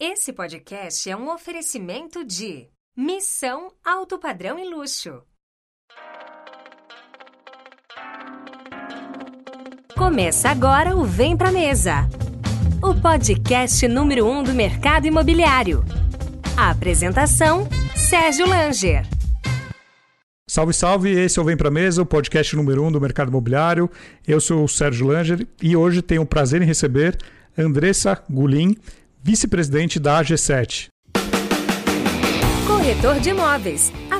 Esse podcast é um oferecimento de Missão Alto Padrão e Luxo. Começa agora o Vem Pra Mesa, o podcast número um do mercado imobiliário. A apresentação, Sérgio Langer. Salve, salve! Esse é o Vem Pra Mesa, o podcast número um do mercado imobiliário. Eu sou o Sérgio Langer e hoje tenho o prazer em receber Andressa Gulin, vice-presidente da AG7. Corretor de imóveis.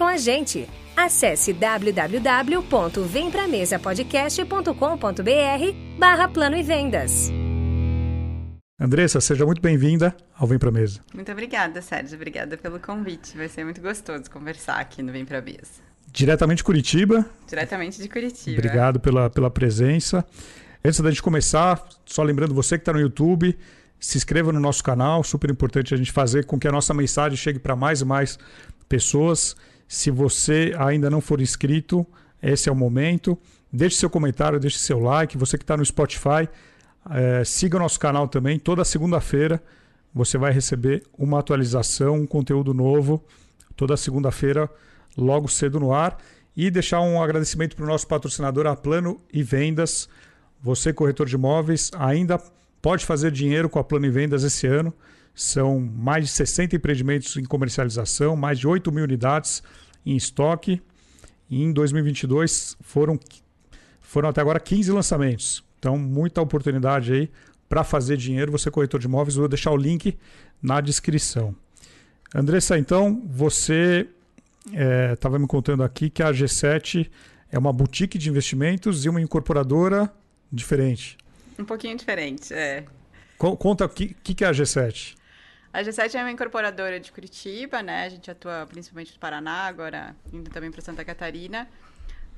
com a gente. Acesse www.vempramesapodcast.com.br barra Plano e Vendas. Andressa, seja muito bem-vinda ao Vem Pra Mesa. Muito obrigada, Sérgio. Obrigada pelo convite. Vai ser muito gostoso conversar aqui no Vem Pra Mesa. Diretamente de Curitiba. Diretamente de Curitiba. Obrigado pela, pela presença. Antes da gente começar, só lembrando você que está no YouTube, se inscreva no nosso canal, super importante a gente fazer com que a nossa mensagem chegue para mais e mais pessoas. Se você ainda não for inscrito, esse é o momento. Deixe seu comentário, deixe seu like. Você que está no Spotify, é, siga nosso canal também. Toda segunda-feira você vai receber uma atualização, um conteúdo novo. Toda segunda-feira, logo cedo no ar. E deixar um agradecimento para o nosso patrocinador, a Plano e Vendas. Você, corretor de imóveis, ainda pode fazer dinheiro com a Plano e Vendas esse ano. São mais de 60 empreendimentos em comercialização, mais de 8 mil unidades em estoque. E em 2022 foram, foram até agora 15 lançamentos. Então, muita oportunidade aí para fazer dinheiro. Você, corretor de imóveis, vou deixar o link na descrição. Andressa, então, você estava é, me contando aqui que a G7 é uma boutique de investimentos e uma incorporadora diferente. Um pouquinho diferente, é. Conta o que, que é a G7. A G7 é uma incorporadora de Curitiba, né? A gente atua principalmente no Paraná, agora indo também para Santa Catarina,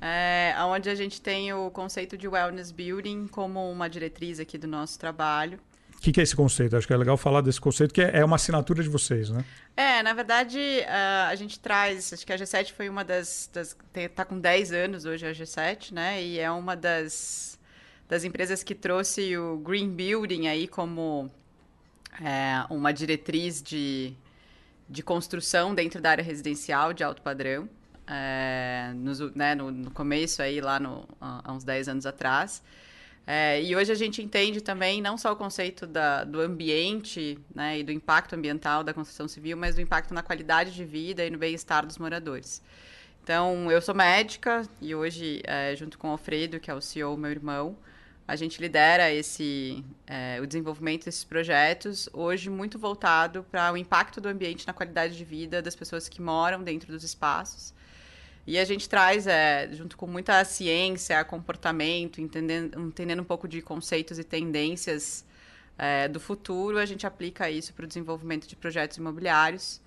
é, onde a gente tem o conceito de wellness building como uma diretriz aqui do nosso trabalho. O que, que, é esse conceito? Acho que é legal falar desse conceito, que é, é uma assinatura de vocês, né? É, na verdade, a gente traz. Acho que a G7 foi uma das. das tá com 10 anos hoje a G7, né? E é uma das das empresas que trouxe o Green Building aí como é, uma diretriz de, de construção dentro da área residencial de alto padrão. É, no, né, no, no, começo aí, lá no, há uns 10 anos atrás. É, e hoje a gente entende também não só o conceito da, do ambiente né, e do impacto ambiental da construção civil, mas do impacto na qualidade de vida e no bem-estar dos moradores. Então, eu sou médica e hoje, é, junto com o Alfredo, que é o CEO, meu irmão, a gente lidera esse, é, o desenvolvimento desses projetos, hoje muito voltado para o impacto do ambiente na qualidade de vida das pessoas que moram dentro dos espaços. E a gente traz, é, junto com muita ciência, comportamento, entendendo, entendendo um pouco de conceitos e tendências é, do futuro, a gente aplica isso para o desenvolvimento de projetos imobiliários.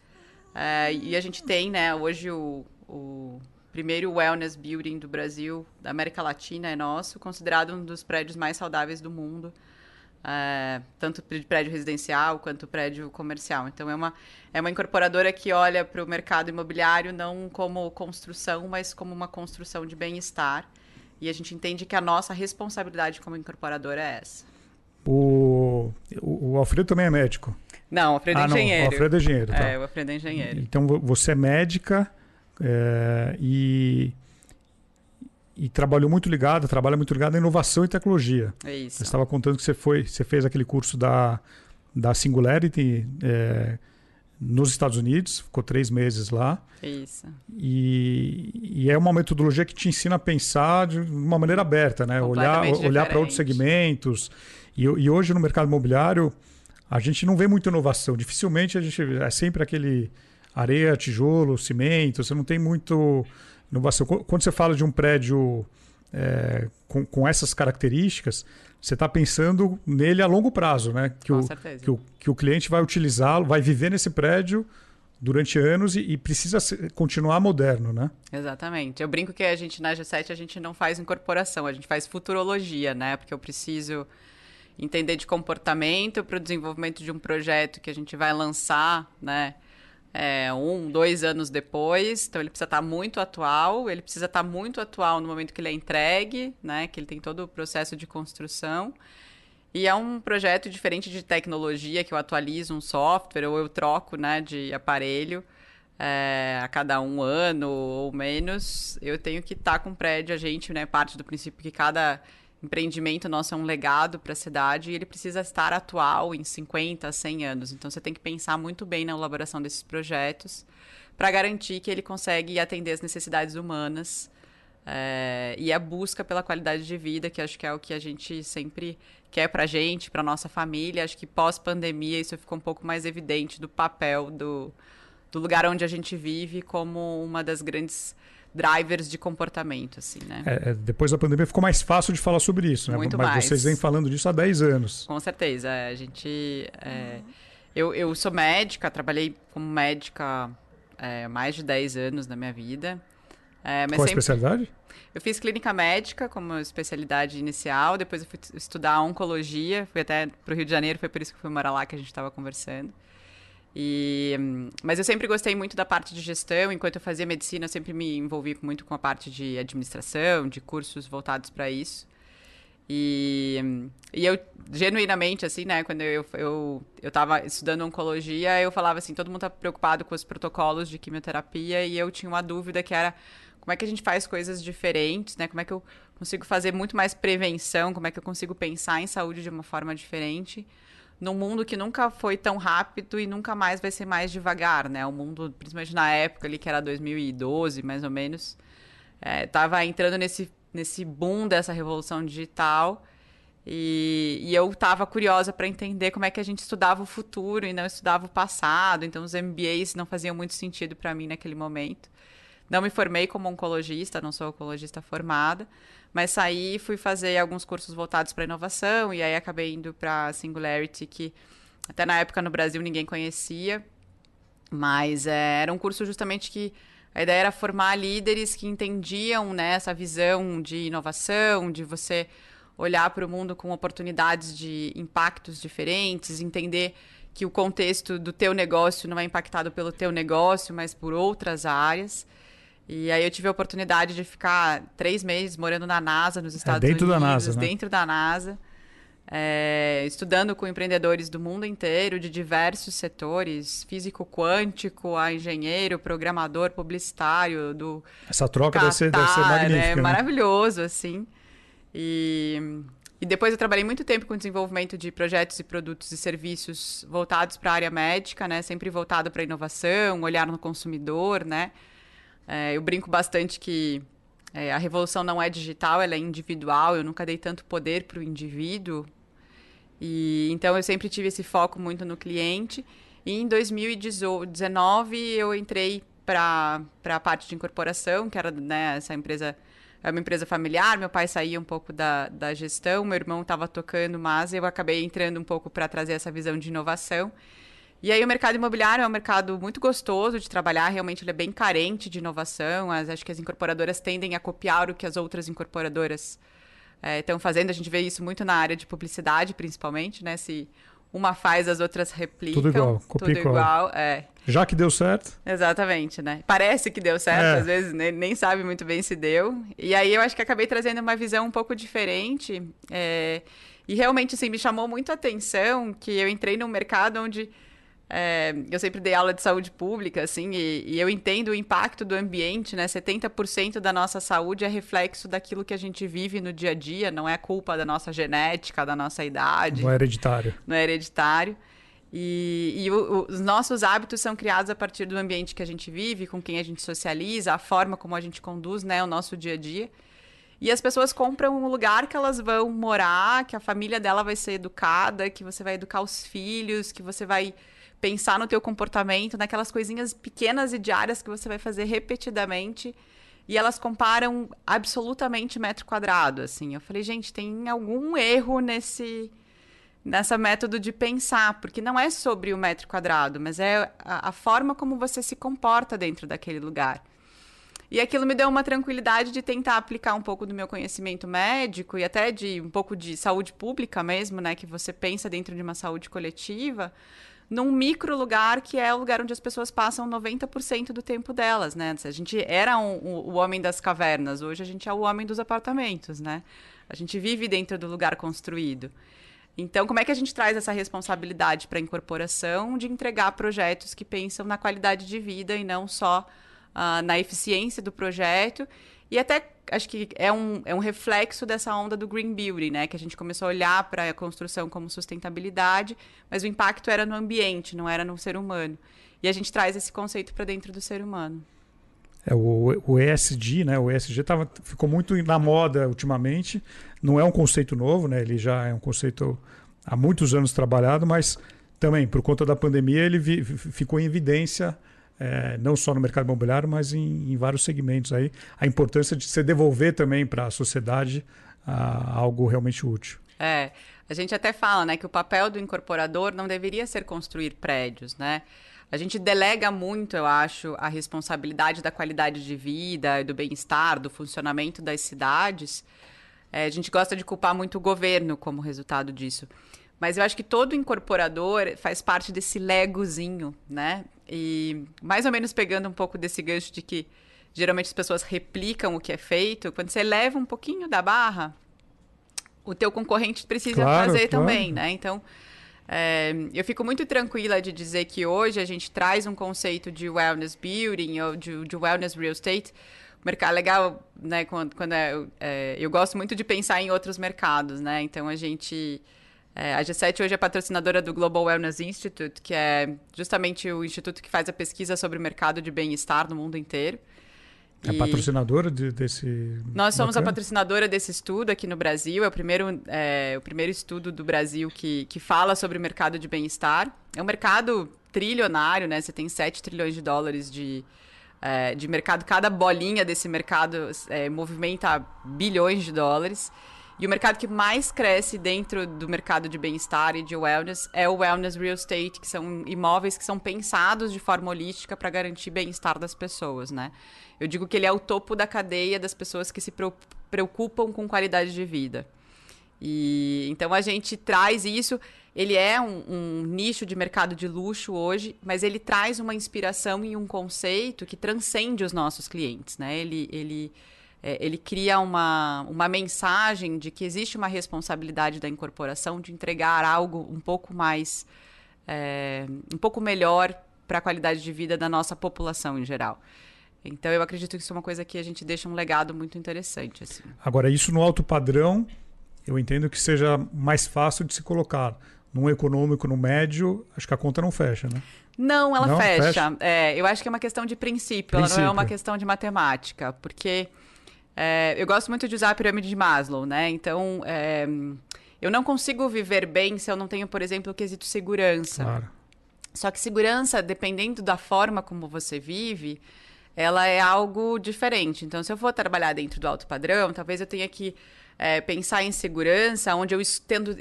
É, e a gente tem, né, hoje o, o primeiro wellness building do Brasil, da América Latina, é nosso, considerado um dos prédios mais saudáveis do mundo, é, tanto prédio residencial quanto prédio comercial. Então, é uma, é uma incorporadora que olha para o mercado imobiliário não como construção, mas como uma construção de bem-estar. E a gente entende que a nossa responsabilidade como incorporadora é essa. O, o Alfredo também é médico? Não, o Alfredo é ah, engenheiro. Não, o Alfredo é engenheiro. Tá. É, o Alfredo é engenheiro. Então, você é médica é, e, e trabalhou muito ligado, trabalha muito ligado à inovação e tecnologia. É isso. Você estava contando que você foi, você fez aquele curso da, da Singularity é, nos Estados Unidos, ficou três meses lá. Isso. E, e, é uma metodologia que te ensina a pensar de uma maneira aberta, né? Olhar, olhar para outros segmentos. E, e hoje no mercado imobiliário a gente não vê muita inovação. Dificilmente a gente é sempre aquele areia, tijolo, cimento, você não tem muito inovação. Quando você fala de um prédio é, com, com essas características, você está pensando nele a longo prazo, né? Que, Com o, certeza. que, o, que o cliente vai utilizá-lo, vai viver nesse prédio durante anos e, e precisa ser, continuar moderno, né? Exatamente. Eu brinco que a gente na G7 a gente não faz incorporação, a gente faz futurologia, né? Porque eu preciso entender de comportamento para o desenvolvimento de um projeto que a gente vai lançar, né? É, um, dois anos depois, então ele precisa estar muito atual, ele precisa estar muito atual no momento que ele é entregue, né? Que ele tem todo o processo de construção. E é um projeto diferente de tecnologia, que eu atualizo um software ou eu troco né, de aparelho é, a cada um ano ou menos. Eu tenho que estar com o prédio, a gente né, parte do princípio que cada empreendimento nosso é um legado para a cidade e ele precisa estar atual em 50, 100 anos. Então você tem que pensar muito bem na elaboração desses projetos para garantir que ele consegue atender as necessidades humanas é, e a busca pela qualidade de vida, que acho que é o que a gente sempre quer para a gente, para nossa família. Acho que pós-pandemia isso ficou um pouco mais evidente do papel do, do lugar onde a gente vive como uma das grandes drivers de comportamento, assim, né? É, depois da pandemia ficou mais fácil de falar sobre isso, né? Muito Mas mais. vocês vêm falando disso há 10 anos. Com certeza. A gente. É, eu, eu sou médica, trabalhei como médica é, mais de 10 anos na minha vida. É, mas Qual a sempre- especialidade? Eu fiz clínica médica como especialidade inicial, depois eu fui estudar oncologia, fui até para o Rio de Janeiro, foi por isso que eu fui morar lá que a gente estava conversando. E, mas eu sempre gostei muito da parte de gestão, enquanto eu fazia medicina, eu sempre me envolvi muito com a parte de administração, de cursos voltados para isso. E, e eu, genuinamente, assim, né, quando eu, eu, eu tava estudando oncologia, eu falava assim, todo mundo tá preocupado com os protocolos de quimioterapia, e eu tinha uma dúvida que era como é que a gente faz coisas diferentes, né, como é que eu consigo fazer muito mais prevenção, como é que eu consigo pensar em saúde de uma forma diferente, num mundo que nunca foi tão rápido e nunca mais vai ser mais devagar, né, o mundo, principalmente na época ali, que era 2012, mais ou menos, é, tava entrando nesse, nesse boom dessa revolução digital e, e eu estava curiosa para entender como é que a gente estudava o futuro e não estudava o passado. Então, os MBAs não faziam muito sentido para mim naquele momento. Não me formei como oncologista, não sou oncologista formada, mas saí fui fazer alguns cursos voltados para inovação e aí acabei indo para Singularity, que até na época no Brasil ninguém conhecia. Mas é, era um curso justamente que a ideia era formar líderes que entendiam né, essa visão de inovação, de você olhar para o mundo com oportunidades de impactos diferentes, entender que o contexto do teu negócio não é impactado pelo teu negócio, mas por outras áreas. E aí eu tive a oportunidade de ficar três meses morando na NASA, nos Estados dentro da Unidos, NASA, né? dentro da NASA, é, estudando com empreendedores do mundo inteiro, de diversos setores, físico quântico, a engenheiro, programador, publicitário, do Essa troca deve ser, deve ser Qatar, magnífica. É né? maravilhoso, assim. E, e depois eu trabalhei muito tempo com desenvolvimento de projetos e produtos e serviços voltados para a área médica, né? Sempre voltado para inovação, olhar no consumidor, né? É, eu brinco bastante que é, a revolução não é digital, ela é individual. Eu nunca dei tanto poder para o indivíduo. E então eu sempre tive esse foco muito no cliente. E em 2019 eu entrei para a parte de incorporação, que era né, essa empresa é uma empresa familiar. Meu pai saía um pouco da, da gestão, meu irmão estava tocando, mas eu acabei entrando um pouco para trazer essa visão de inovação. E aí o mercado imobiliário é um mercado muito gostoso de trabalhar, realmente ele é bem carente de inovação. As, acho que as incorporadoras tendem a copiar o que as outras incorporadoras estão fazendo. A gente vê isso muito na área de publicidade, principalmente, né? Se uma faz, as outras replicam. Tudo igual, copia Tudo igual, é. Já que deu certo, Exatamente, né? Parece que deu certo, É. às vezes nem, nem sabe muito bem se deu. E aí eu acho que acabei trazendo uma visão um pouco diferente. é, E realmente, assim, me chamou muito a atenção que eu entrei num mercado onde é, eu sempre dei aula de saúde pública, assim, e, e eu entendo o impacto do ambiente, né? 70% da nossa saúde é reflexo daquilo que a gente vive no dia a dia, não é culpa da nossa genética, da nossa idade não é hereditário. não é hereditário. E, e o- os nossos hábitos são criados a partir do ambiente que a gente vive, com quem a gente socializa, a forma como a gente conduz né, o nosso dia a dia. E as pessoas compram um lugar que elas vão morar, que a família dela vai ser educada, que você vai educar os filhos, que você vai pensar no teu comportamento, naquelas coisinhas pequenas e diárias que você vai fazer repetidamente e elas comparam absolutamente metro quadrado, assim. Eu falei, gente, tem algum erro nesse nessa método de pensar, porque não é sobre o metro quadrado, mas é a, a forma como você se comporta dentro daquele lugar. E aquilo me deu uma tranquilidade de tentar aplicar um pouco do meu conhecimento médico e até de um pouco de saúde pública mesmo, né, que você pensa dentro de uma saúde coletiva, num micro lugar que é o lugar onde as pessoas passam 90% do tempo delas, né? A gente era um, um, o homem das cavernas, hoje a gente é o homem dos apartamentos, né? A gente vive dentro do lugar construído. Então, como é que a gente traz essa responsabilidade para a incorporação de entregar projetos que pensam na qualidade de vida e não só uh, na eficiência do projeto? E até acho que é um, é um reflexo dessa onda do Green Building, né? Que a gente começou a olhar para a construção como sustentabilidade, mas o impacto era no ambiente, não era no ser humano. E a gente traz esse conceito para dentro do ser humano. É, o, o ESG, né? O ESG tava, ficou muito na moda ultimamente. Não é um conceito novo, né? Ele já é um conceito há muitos anos trabalhado, mas também, por conta da pandemia, ele vi, ficou em evidência, é, não só no mercado imobiliário, mas em, em, vários segmentos aí. A importância de se devolver também para a sociedade a, algo realmente útil. É, a gente até fala, né, que o papel do incorporador não deveria ser construir prédios, né? A gente delega muito, eu acho, a responsabilidade da qualidade de vida, do bem-estar, do funcionamento das cidades. É, a gente gosta de culpar muito o governo como resultado disso. Mas eu acho que todo incorporador faz parte desse legozinho, né? E mais ou menos pegando um pouco desse gancho de que geralmente as pessoas replicam o que é feito, quando você leva um pouquinho da barra, o teu concorrente precisa claro, fazer claro. também, né? Então, é, eu fico muito tranquila de dizer que hoje a gente traz um conceito de wellness building ou de, de wellness real estate. O mercado legal, né? Quando, quando é, é, eu gosto muito de pensar em outros mercados, né? Então a gente. É, a G7 hoje é patrocinadora do Global Wellness Institute, que é justamente o instituto que faz a pesquisa sobre o mercado de bem-estar no mundo inteiro. É e... patrocinadora de, desse. Nós somos bacana? a patrocinadora desse estudo aqui no Brasil. É o primeiro, é, o primeiro estudo do Brasil que, que fala sobre o mercado de bem-estar. É um mercado trilionário, né? Você tem 7 trilhões de dólares de, é, de mercado. Cada bolinha desse mercado é, movimenta bilhões de dólares. E o mercado que mais cresce dentro do mercado de bem-estar e de wellness é o wellness real estate, que são imóveis que são pensados de forma holística para garantir bem-estar das pessoas, né? Eu digo que ele é o topo da cadeia das pessoas que se preocupam com qualidade de vida. E então a gente traz isso. Ele é um, um, nicho de mercado de luxo hoje, mas ele traz uma inspiração e um conceito que transcende os nossos clientes, né? Ele, ele, é, ele cria uma, uma mensagem de que existe uma responsabilidade da incorporação de entregar algo um pouco mais, é, um pouco melhor para a qualidade de vida da nossa população em geral. Então eu acredito que isso é uma coisa que a gente deixa um legado muito interessante. Assim. Agora, isso no alto padrão, eu entendo que seja mais fácil de se colocar. Num econômico, no médio, acho que a conta não fecha, né? Não, ela não, fecha. fecha? É, eu acho que é uma questão de princípio, princípio. ela não é uma questão de matemática, porque é, eu gosto muito de usar a pirâmide de Maslow, né? Então, é, eu não consigo viver bem se eu não tenho, por exemplo, o quesito segurança. Claro. Só que segurança, dependendo da forma como você vive, ela é algo diferente. Então, se eu for trabalhar dentro do alto padrão, talvez eu tenha que é, pensar em segurança, onde eu tendo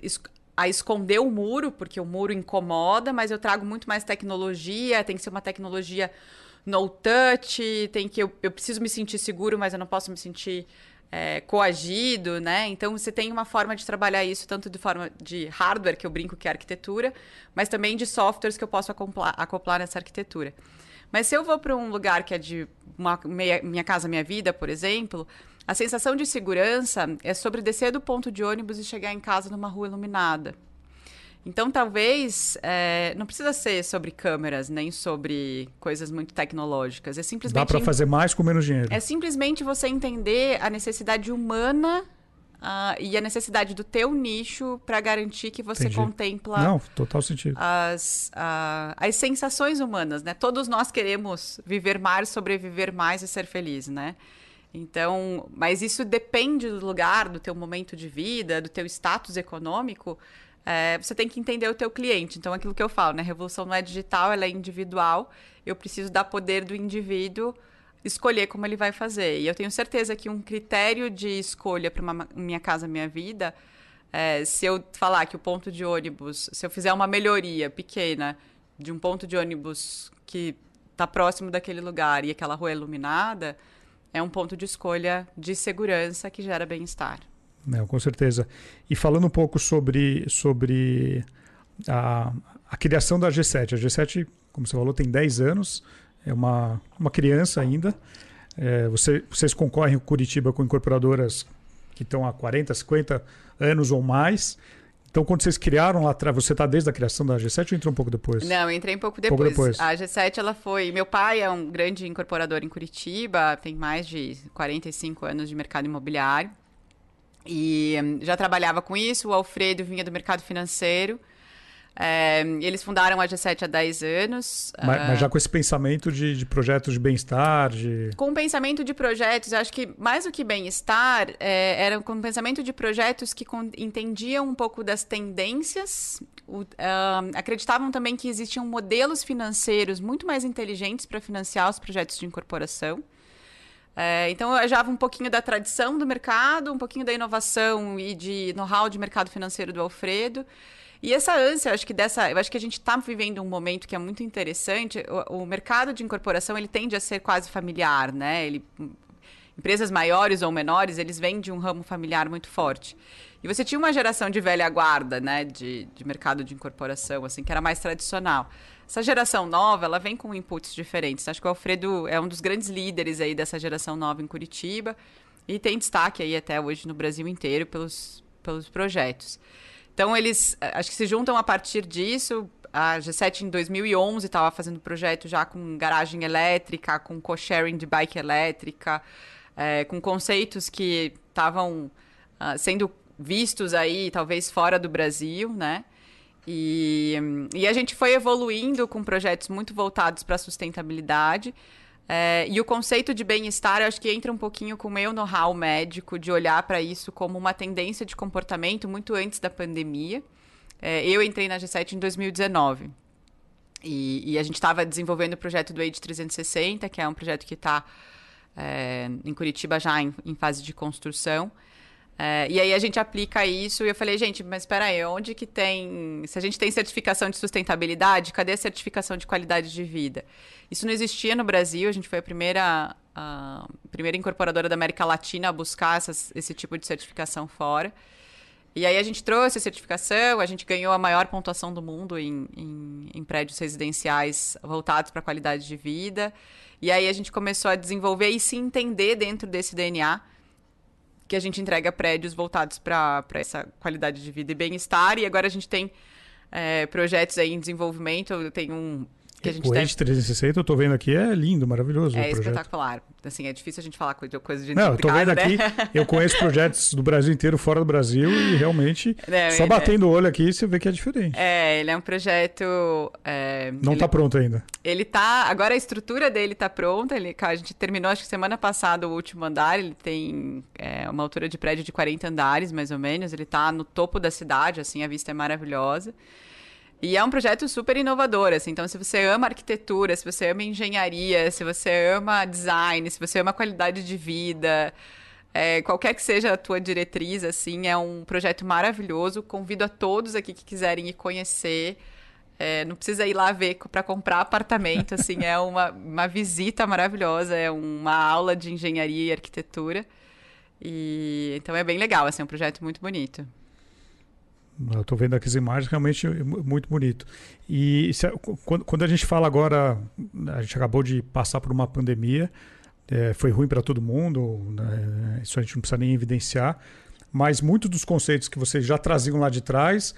a esconder o muro, porque o muro incomoda, mas eu trago muito mais tecnologia, tem que ser uma tecnologia no touch, tem que eu, eu preciso me sentir seguro, mas eu não posso me sentir é, coagido, né? Então você tem uma forma de trabalhar isso tanto de forma de hardware que eu brinco que é arquitetura, mas também de softwares que eu posso acoplar, acoplar nessa arquitetura. Mas se eu vou para um lugar que é de uma, meia, Minha Casa Minha Vida, por exemplo, a sensação de segurança é sobre descer do ponto de ônibus e chegar em casa numa rua iluminada. Então, talvez é, não precisa ser sobre câmeras nem sobre coisas muito tecnológicas. É simplesmente dá para fazer mais com menos dinheiro. É simplesmente você entender a necessidade humana Uh, e a necessidade do teu nicho para garantir que você Entendi. contempla Não, total sentido. As, uh, as sensações humanas, né? Todos nós queremos viver mais, sobreviver mais e ser feliz, né? Então, mas isso depende do lugar, do teu momento de vida, do teu status econômico. É, você tem que entender o teu cliente. Então, aquilo que eu falo, né? A revolução não é digital, ela é individual. Eu preciso dar poder do indivíduo escolher como ele vai fazer. E eu tenho certeza que um critério de escolha para uma Minha Casa Minha Vida, é, se eu falar que o ponto de ônibus, se eu fizer uma melhoria pequena de um ponto de ônibus que está próximo daquele lugar e aquela rua é iluminada, é um ponto de escolha de segurança que gera bem-estar. Não, com certeza. E falando um pouco sobre, sobre a, a criação da G7. A G7, como você falou, tem 10 anos, é uma, uma criança ainda. É, você, vocês concorrem com Curitiba com incorporadoras que estão há 40, 50 anos ou mais. Então, quando vocês criaram lá atrás, você está desde a criação da G7 ou entrou um pouco depois? Não, entrei um pouco depois. pouco depois. A G7, ela foi... Meu pai é um grande incorporador em Curitiba, tem mais de 45 anos de mercado imobiliário. E hum, já trabalhava com isso. O Alfredo vinha do mercado financeiro. É, eles fundaram a G7 há 10 anos. Mas, uh, mas já com esse pensamento de, de projetos de bem-estar? De... Com o pensamento de projetos, acho que mais do que bem-estar, é, era com o pensamento de projetos que entendiam um pouco das tendências, o, uh, acreditavam também que existiam modelos financeiros muito mais inteligentes para financiar os projetos de incorporação. É, então, eu ajava um pouquinho da tradição do mercado, um pouquinho da inovação e de know-how de mercado financeiro do Alfredo. E essa ânsia, acho que dessa, eu acho que a gente está vivendo um momento que é muito interessante. O, o, mercado de incorporação ele tende a ser quase familiar, né? Ele, empresas maiores ou menores, eles vêm de um ramo familiar muito forte. E você tinha uma geração de velha guarda, né, de, de mercado de incorporação, assim, que era mais tradicional. Essa geração nova, ela vem com inputs diferentes. Acho que o Alfredo é um dos grandes líderes aí dessa geração nova em Curitiba e tem destaque aí até hoje no Brasil inteiro pelos, pelos projetos. Então, eles eh, acho que se juntam a partir disso. A G7 em 2011 estava fazendo projeto já com garagem elétrica, com co-sharing de bike elétrica, é, com conceitos que estavam uh, sendo vistos aí, talvez fora do Brasil, né? E, e a gente foi evoluindo com projetos muito voltados para a sustentabilidade. É, e o conceito de bem-estar, eu acho que entra um pouquinho com o meu know-how médico de olhar para isso como uma tendência de comportamento muito antes da pandemia. É, eu entrei na G7 em 2019. E, e a gente estava desenvolvendo o projeto do Age 360, que é um projeto que está é, em Curitiba já em, em fase de construção. É, e aí a gente aplica isso e eu falei, gente, mas espera aí, onde que tem... Se a gente tem certificação de sustentabilidade, cadê a certificação de qualidade de vida? Isso não existia no Brasil, a gente foi a primeira, a primeira incorporadora da América Latina a buscar essas, esse tipo de certificação fora. E aí a gente trouxe a certificação, a gente ganhou a maior pontuação do mundo em, em, em prédios residenciais voltados para a qualidade de vida. E aí a gente começou a desenvolver e se entender dentro desse DNA que a gente entrega prédios voltados para essa qualidade de vida e bem-estar. E agora a gente tem é, projetos aí em desenvolvimento. Tenho um que a gente o deve... 360, eu tô vendo aqui, é lindo, maravilhoso. É espetacular. Assim, é difícil a gente falar coisa, coisa de Não, eu tô vendo né? aqui, eu conheço projetos do Brasil inteiro, fora do Brasil, e realmente, Não, só batendo o olho aqui, você vê que é diferente. É, ele é um projeto... É, Não ele, tá pronto ainda. Ele tá... Agora a estrutura dele tá pronta, ele, a gente terminou, acho que semana passada, o último andar, ele tem é, uma altura de prédio de 40 andares, mais ou menos, ele tá no topo da cidade, assim, a vista é maravilhosa. E é um projeto super inovador, assim. Então, se você ama arquitetura, se você ama engenharia, se você ama design, se você ama qualidade de vida, é, qualquer que seja a tua diretriz, assim, é um projeto maravilhoso. Convido a todos aqui que quiserem ir conhecer. É, não precisa ir lá ver para comprar apartamento, assim, é uma, uma visita maravilhosa, é uma aula de engenharia e arquitetura. E então é bem legal, assim, é um projeto muito bonito. Estou vendo aqui as imagens, realmente muito bonito. E se, quando, quando, a gente fala agora, a gente acabou de passar por uma pandemia, é, foi ruim para todo mundo, né? isso a gente não precisa nem evidenciar, mas muitos dos conceitos que vocês já traziam lá de trás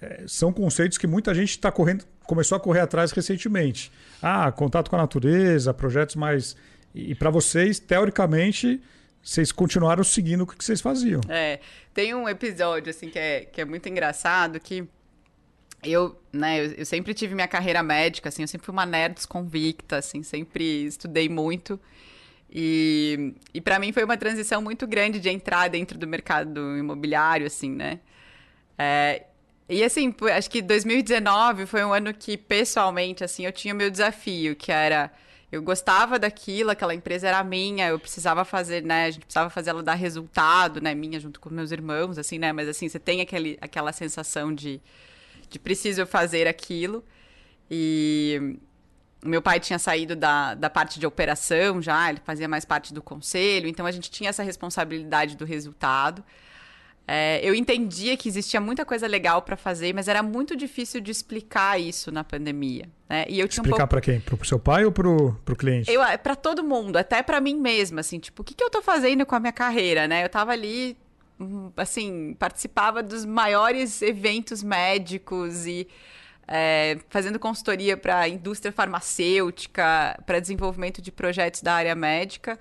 é, são conceitos que muita gente está correndo, começou a correr atrás recentemente. Ah, contato com a natureza, projetos mais. E para vocês, teoricamente, vocês continuaram seguindo o que vocês faziam. É, tem um episódio, assim, que é, que é muito engraçado, que eu, né, eu, eu, sempre tive minha carreira médica, assim, eu sempre fui uma nerd convicta, assim, sempre estudei muito. E, e para mim foi uma transição muito grande de entrar dentro do mercado imobiliário, assim, né? É, e assim, acho que 2019 foi um ano que, pessoalmente, assim, eu tinha meu desafio, que era eu gostava daquilo, aquela empresa era minha, eu precisava fazer, né? A gente precisava fazer ela dar resultado, né? Minha junto com meus irmãos, assim, né? Mas assim, você tem aquele, aquela sensação de, de preciso fazer aquilo. E meu pai tinha saído da, da parte de operação já, ele fazia mais parte do conselho, então a gente tinha essa responsabilidade do resultado. É, eu entendia que existia muita coisa legal para fazer, mas era muito difícil de explicar isso na pandemia. Né? E eu tinha explicar um pouco... para quem? Para o seu pai ou para o cliente? Para todo mundo, até para mim mesma, assim, tipo, o que, que eu estou fazendo com a minha carreira, né? Eu estava ali, hum, assim, participava dos maiores eventos médicos e é, fazendo consultoria para a indústria farmacêutica, para desenvolvimento de projetos da área médica.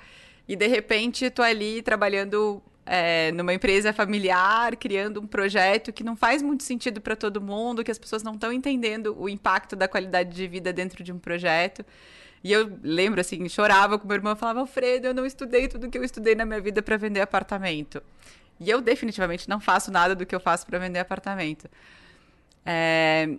E de repente estou ali trabalhando é, numa empresa familiar, criando um projeto que não faz muito sentido para todo mundo, que as pessoas não estão entendendo o impacto da qualidade de vida dentro de um projeto. E eu lembro, assim, chorava com meu irmão, falava, Alfredo, eu não estudei tudo que eu estudei na minha vida para vender apartamento. E eu definitivamente não faço nada do que eu faço para vender apartamento. É,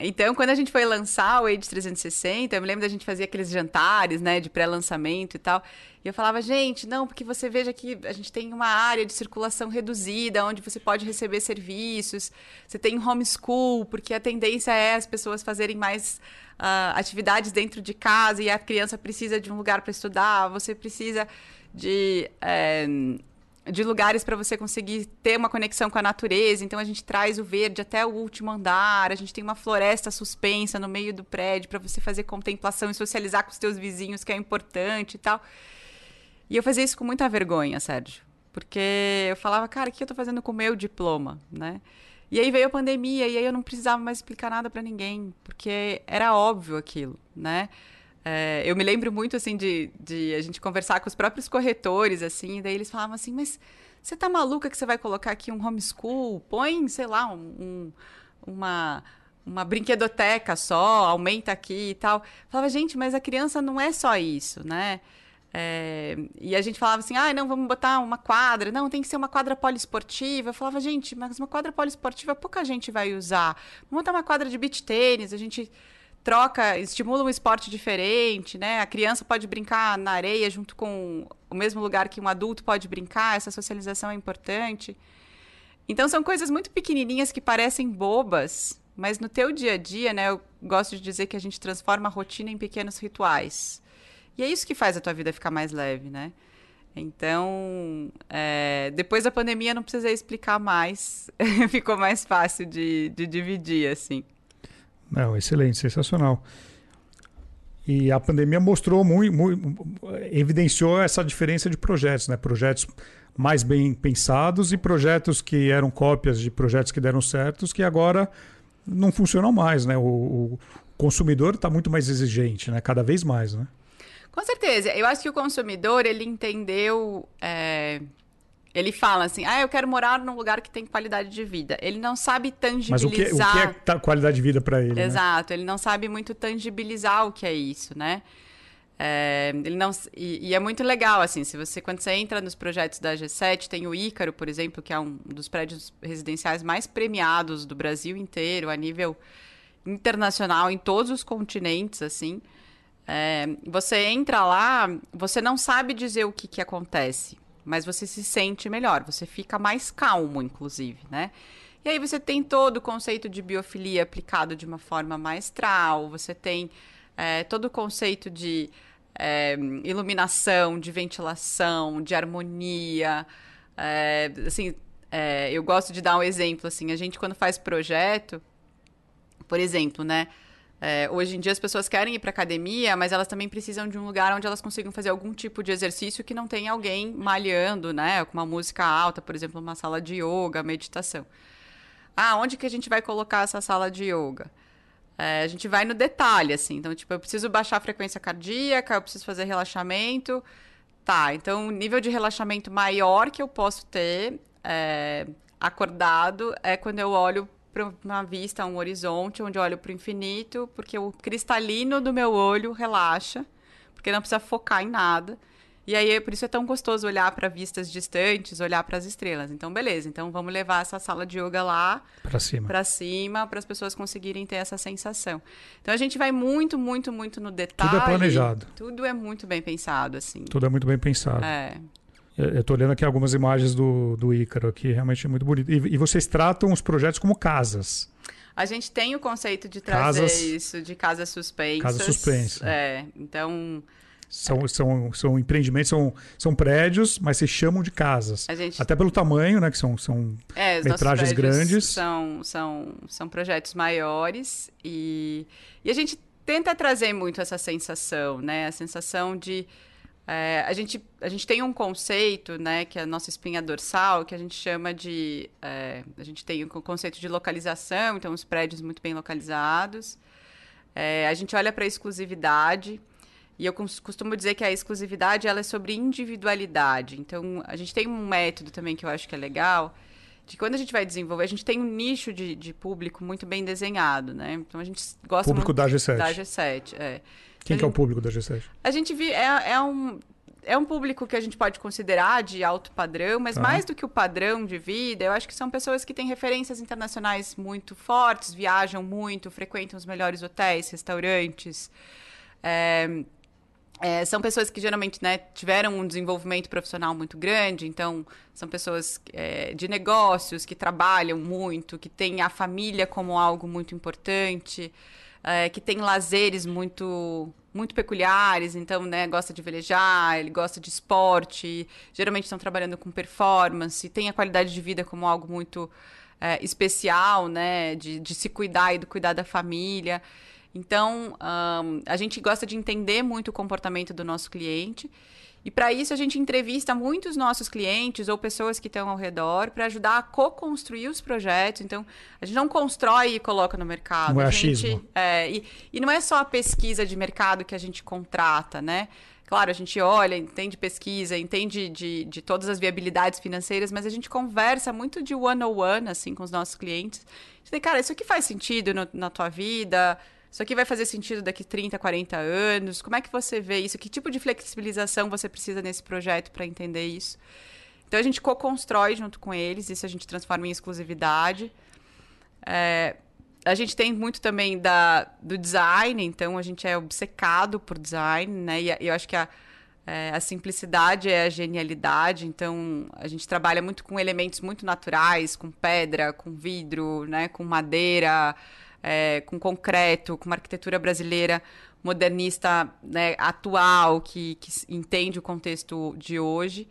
então, quando a gente foi lançar o Age 360, eu me lembro da gente fazer aqueles jantares, né, de pré-lançamento e tal. Eu falava, gente, não, porque você veja que a gente tem uma área de circulação reduzida, onde você pode receber serviços. Você tem homeschool, porque a tendência é as pessoas fazerem mais uh, atividades dentro de casa e a criança precisa de um lugar para estudar. Você precisa de é, de lugares para você conseguir ter uma conexão com a natureza. Então a gente traz o verde até o último andar, a gente tem uma floresta suspensa no meio do prédio para você fazer contemplação e socializar com os teus vizinhos, que é importante e tal. E eu fazia isso com muita vergonha, Sérgio, porque eu falava, cara, o que eu estou fazendo com o meu diploma, né? E aí veio a pandemia e aí eu não precisava mais explicar nada para ninguém, porque era óbvio aquilo, né? É, eu me lembro muito, assim, de, de a gente conversar com os próprios corretores, assim, e daí eles falavam assim, mas você tá maluca que você vai colocar aqui um homeschool? Põe, sei lá, um, um, uma, uma brinquedoteca só, aumenta aqui e tal. Eu falava, gente, mas a criança não é só isso, né? É, e a gente falava assim, ah, não, vamos botar uma quadra. Não, tem que ser uma quadra poliesportiva. Eu falava, gente, mas uma quadra poliesportiva pouca gente vai usar. Vamos botar uma quadra de beach tênis. A gente troca, estimula um esporte diferente, né? A criança pode brincar na areia junto com o mesmo lugar que um adulto pode brincar, essa socialização é importante. Então são coisas muito pequenininhas que parecem bobas, mas no teu dia a dia, né, eu gosto de dizer que a gente transforma a rotina em pequenos rituais. E é isso que faz a tua vida ficar mais leve, né? Então, é, depois da pandemia não precisei explicar mais, ficou mais fácil de, de dividir, assim. Não, excelente, sensacional. E a pandemia mostrou muito, muito, evidenciou essa diferença de projetos, né? Projetos mais bem pensados e projetos que eram cópias de projetos que deram certos que agora não funcionam mais, né? O, o consumidor está muito mais exigente, né? Cada vez mais, né? Com certeza. Eu acho que o consumidor ele entendeu é ele fala assim, ah, eu quero morar num lugar que tem qualidade de vida. Ele não sabe tangibilizar... Mas o que, o que é qualidade de vida para ele, né? Exato, né? ele não sabe muito tangibilizar o que é isso, né? É, ele não, e, e, é muito legal, assim, se você, quando você entra nos projetos da G7, tem o Ícaro, por exemplo, que é um dos prédios residenciais mais premiados do Brasil inteiro, a nível internacional, em todos os continentes, assim. É, você entra lá, você não sabe dizer o que, que acontece mas você se sente melhor, você fica mais calmo, inclusive, né? E aí você tem todo o conceito de biofilia aplicado de uma forma maestral, você tem é, todo o conceito de é, iluminação, de ventilação, de harmonia. É, assim, é, eu gosto de dar um exemplo, assim, a gente quando faz projeto, por exemplo, né? É, hoje em dia as pessoas querem ir para academia, mas elas também precisam de um lugar onde elas consigam fazer algum tipo de exercício que não tenha alguém malhando, né? Com uma música alta, por exemplo, uma sala de yoga, meditação. Ah, onde que a gente vai colocar essa sala de yoga? É, a gente vai no detalhe, assim. Então, tipo, eu preciso baixar a frequência cardíaca, eu preciso fazer relaxamento. Tá, então o nível de relaxamento maior que eu posso ter é, acordado é quando eu olho para uma vista, um horizonte, onde eu olho para o infinito, porque o cristalino do meu olho relaxa, porque não precisa focar em nada. E aí, por isso é tão gostoso olhar para vistas distantes, olhar para as estrelas. Então, beleza. Então, vamos levar essa sala de yoga lá para cima, para cima, para as pessoas conseguirem ter essa sensação. Então, a gente vai muito, muito, muito no detalhe. Tudo é planejado. Tudo é muito bem pensado, assim. Tudo é muito bem pensado. É. Eu estou olhando aqui algumas imagens do, do Ícaro aqui, realmente é muito bonito. E, e vocês tratam os projetos como casas. A gente tem o conceito de trazer casas, isso de casas suspensas. Casas suspensas. É, então são, são, são empreendimentos, são, são prédios, mas se chamam de casas. Gente... Até pelo tamanho, né? Que são, são é, metragens grandes. São, são, são projetos maiores e, e a gente tenta trazer muito essa sensação, né? A sensação de... É, a, gente, a gente tem um conceito, né, que é a nossa espinha dorsal, que a gente chama de. É, a gente tem o conceito de localização, então os prédios muito bem localizados. É, a gente olha para a exclusividade, e eu costumo dizer que a exclusividade ela é sobre individualidade. Então, a gente tem um método também que eu acho que é legal, de quando a gente vai desenvolver, a gente tem um nicho de, de público muito bem desenhado, né? Então, a gente gosta público muito da G7. Da G7, é. Quem que é o público da G7? A gente vi, é, é um é um público que a gente pode considerar de alto padrão, mas mais do que o padrão de vida, eu acho que são pessoas que têm referências internacionais muito fortes, viajam muito, frequentam os melhores hotéis, restaurantes. É, é, são pessoas que geralmente né, tiveram um desenvolvimento profissional muito grande, então são pessoas é, de negócios que trabalham muito, que têm a família como algo muito importante, é, que têm lazeres muito muito peculiares, então né, gosta de velejar, ele gosta de esporte, geralmente estão trabalhando com performance, tem a qualidade de vida como algo muito é, especial, né, de, de se cuidar e do cuidar da família. Então, um, a gente gosta de entender muito o comportamento do nosso cliente. E para isso a gente entrevista muitos nossos clientes ou pessoas que estão ao redor para ajudar a co-construir os projetos. Então, a gente não constrói e coloca no mercado. Não é a gente, é, e, e não é só a pesquisa de mercado que a gente contrata, né? Claro, a gente olha, entende pesquisa, entende de, de todas as viabilidades financeiras, mas a gente conversa muito de one-on-one, assim, com os nossos clientes. A gente tem, cara, isso aqui faz sentido no, na tua vida? Isso aqui vai fazer sentido daqui 30, 40 anos? Como é que você vê isso? Que tipo de flexibilização você precisa nesse projeto para entender isso? Então a gente co-constrói junto com eles, isso a gente transforma em exclusividade. É, a gente tem muito também da, do design, então a gente é obcecado por design, né? E, eu acho que a, é, a simplicidade é a genialidade, então a gente trabalha muito com elementos muito naturais, com pedra, com vidro, né? Com madeira é, com concreto, com uma arquitetura brasileira modernista né, atual, que, que entende o contexto de hoje.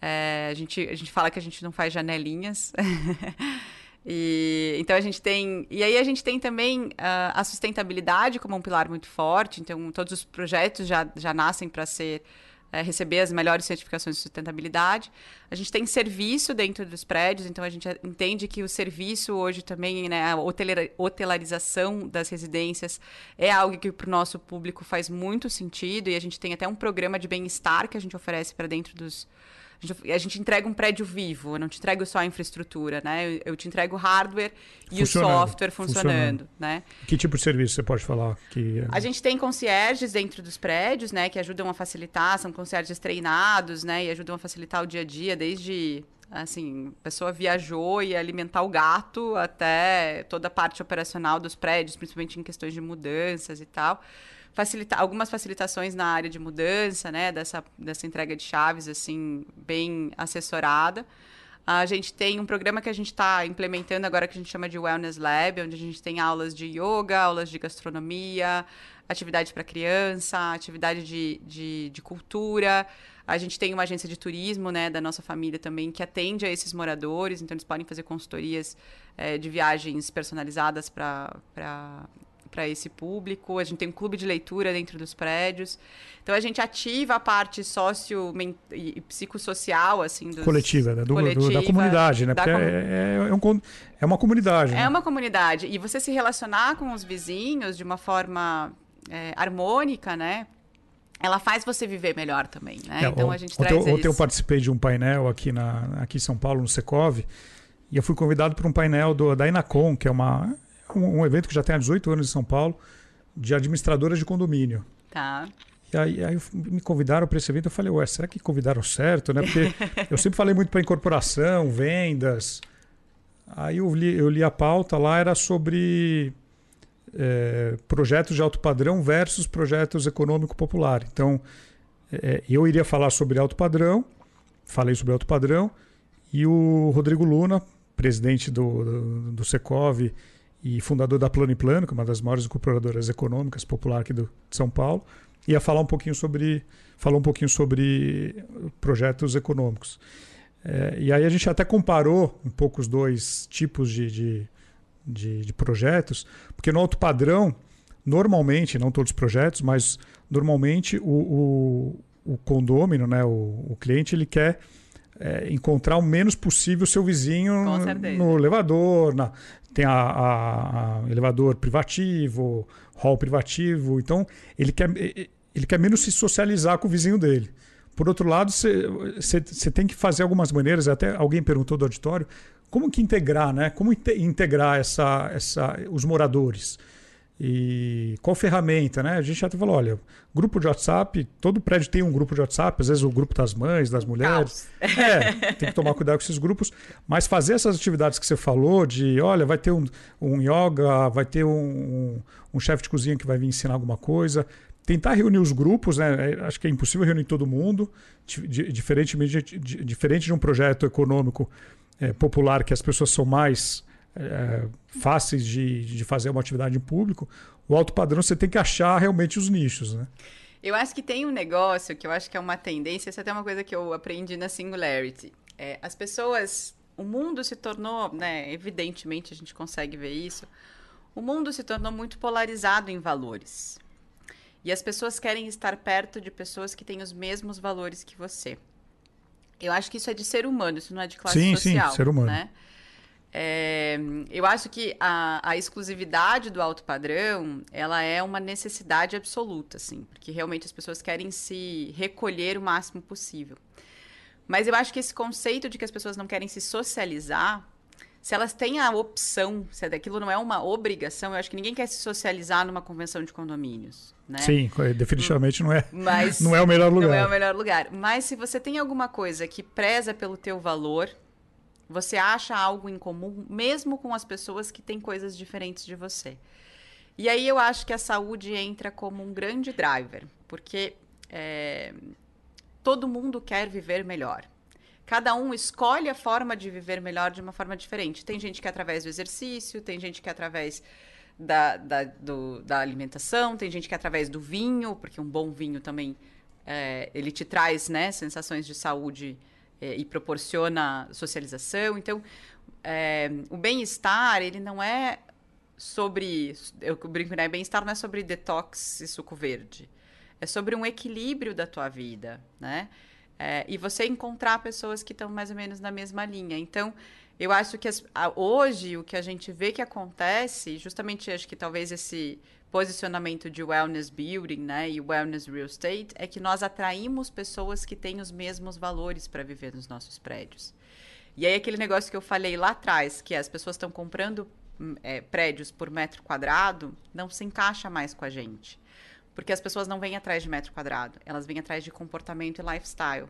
É, a, gente, a gente fala que a gente não faz janelinhas. e, então a gente tem. E aí a gente tem também uh, a sustentabilidade como um pilar muito forte. Então, todos os projetos já, já nascem para ser é, receber as melhores certificações de sustentabilidade. A gente tem serviço dentro dos prédios, então a gente entende que o serviço hoje também, né, a hotelarização das residências é algo que para o nosso público faz muito sentido e a gente tem até um programa de bem-estar que a gente oferece para dentro dos, a gente entrega um prédio vivo, eu não te entrego só a infraestrutura, né? Eu, eu te entrego o hardware e o software funcionando, funcionando, né? Que tipo de serviço você pode falar? Que... A gente tem concierges dentro dos prédios, né? Que ajudam a facilitar, são concierges treinados, né? E ajudam a facilitar o dia a dia, desde assim, a pessoa viajou e alimentar o gato até toda a parte operacional dos prédios, principalmente em questões de mudanças e tal facilitar algumas facilitações na área de mudança, né, dessa, dessa entrega de chaves assim bem assessorada. A gente tem um programa que a gente está implementando agora que a gente chama de Wellness Lab, onde a gente tem aulas de yoga, aulas de gastronomia, atividade para criança, atividade de, de, de, cultura. A gente tem uma agência de turismo né, da nossa família também que atende a esses moradores, então eles podem fazer consultorias é, de viagens personalizadas para para esse público. A gente tem um clube de leitura dentro dos prédios. Então a gente ativa a parte sócio e psicossocial, assim, dos... coletiva, né? do, coletiva, do, da comunidade, né? Porque com... é, é, um, é, uma comunidade. É né? uma comunidade. E você se relacionar com os vizinhos de uma forma é, harmônica, né? Ela faz você viver melhor também, né? É, então a gente ontem, traz Ontem isso. eu participei de um painel aqui, na, aqui em São Paulo, no Secov, e eu fui convidado para um painel do, da Inacom, que é uma, um, um evento que já tem há 18 anos em São Paulo, de administradoras de condomínio. Tá. E aí, aí me convidaram para esse evento. Eu falei, ué, será que convidaram certo? Né? Porque eu sempre falei muito para incorporação, vendas. Aí eu li, eu li a pauta lá, era sobre é, projetos de alto padrão versus projetos econômico popular. Então, é, eu iria falar sobre alto padrão, falei sobre alto padrão, e o Rodrigo Luna, presidente do, do, do Secov e fundador da Plano e Plano, que é uma das maiores incorporadoras econômicas popular aqui do, de São Paulo, ia falar um pouquinho sobre falou um pouquinho sobre projetos econômicos. É, e aí a gente até comparou um pouco os dois tipos de, de, de, de projetos, porque no alto padrão, normalmente, não todos os projetos, mas normalmente o, o, o condômino, né, o, o cliente, ele quer é, encontrar o menos possível o seu vizinho no elevador, na, tem a, a, a, elevador privativo, hall privativo. Então, ele quer, ele quer menos se socializar com o vizinho dele. Por outro lado, você tem que fazer algumas maneiras, até alguém perguntou do auditório, como que integrar, né? Como integrar essa, essa, os moradores? E qual ferramenta, né? A gente já falou, olha, grupo de WhatsApp, todo prédio tem um grupo de WhatsApp, às vezes o grupo das mães, das mulheres. Caos. É, tem que tomar cuidado com esses grupos. Mas fazer essas atividades que você falou, de olha, vai ter um, um yoga, vai ter um, um, chefe de cozinha que vai vir ensinar alguma coisa. Tentar reunir os grupos, né? É, acho que é impossível reunir todo mundo, diferentemente de, diferente de um projeto econômico é, popular que as pessoas são mais é, fáceis de, de fazer uma atividade em público, o alto padrão você tem que achar realmente os nichos, né? Eu acho que tem um negócio que eu acho que é uma tendência, essa é até uma coisa que eu aprendi na Singularity. É, as pessoas, o mundo se tornou, né, evidentemente a gente consegue ver isso, o mundo se tornou muito polarizado em valores. E as pessoas querem estar perto de pessoas que têm os mesmos valores que você. Eu acho que isso é de ser humano, isso não é de classe sim, social. Sim, ser humano. Né? É, eu acho que a, a, exclusividade do alto padrão, ela é uma necessidade absoluta, assim, porque realmente as pessoas querem se recolher o máximo possível. Mas eu acho que esse conceito de que as pessoas não querem se socializar, se elas têm a opção, se aquilo não é uma obrigação, eu acho que ninguém quer se socializar numa convenção de condomínios. Né? Sim, definitivamente não é, Mas, não é o melhor lugar. Não é o melhor lugar. Mas se você tem alguma coisa que preza pelo teu valor, você acha algo em comum, mesmo com as pessoas que têm coisas diferentes de você. E aí eu acho que a saúde entra como um grande driver, porque é, todo mundo quer viver melhor. Cada um escolhe a forma de viver melhor de uma forma diferente. Tem gente que é através do exercício, tem gente que é através da, da, do, da alimentação, tem gente que é através do vinho, porque um bom vinho também é, ele te traz né, sensações de saúde e proporciona socialização. Então, é, o bem-estar, ele não é sobre. Eu brinco, né? Bem-estar não é sobre detox e suco verde. É sobre um equilíbrio da tua vida, né? É, e você encontrar pessoas que estão mais ou menos na mesma linha. Então, eu acho que as, a, hoje o que a gente vê que acontece, justamente acho que talvez esse posicionamento de wellness building, né, e wellness real estate, é que nós atraímos pessoas que têm os mesmos valores para viver nos nossos prédios. E aí aquele negócio que eu falei lá atrás, que as pessoas estão comprando hum, é, prédios por metro quadrado, não se encaixa mais com a gente. Porque as pessoas não vêm atrás de metro quadrado, elas vêm atrás de comportamento e lifestyle.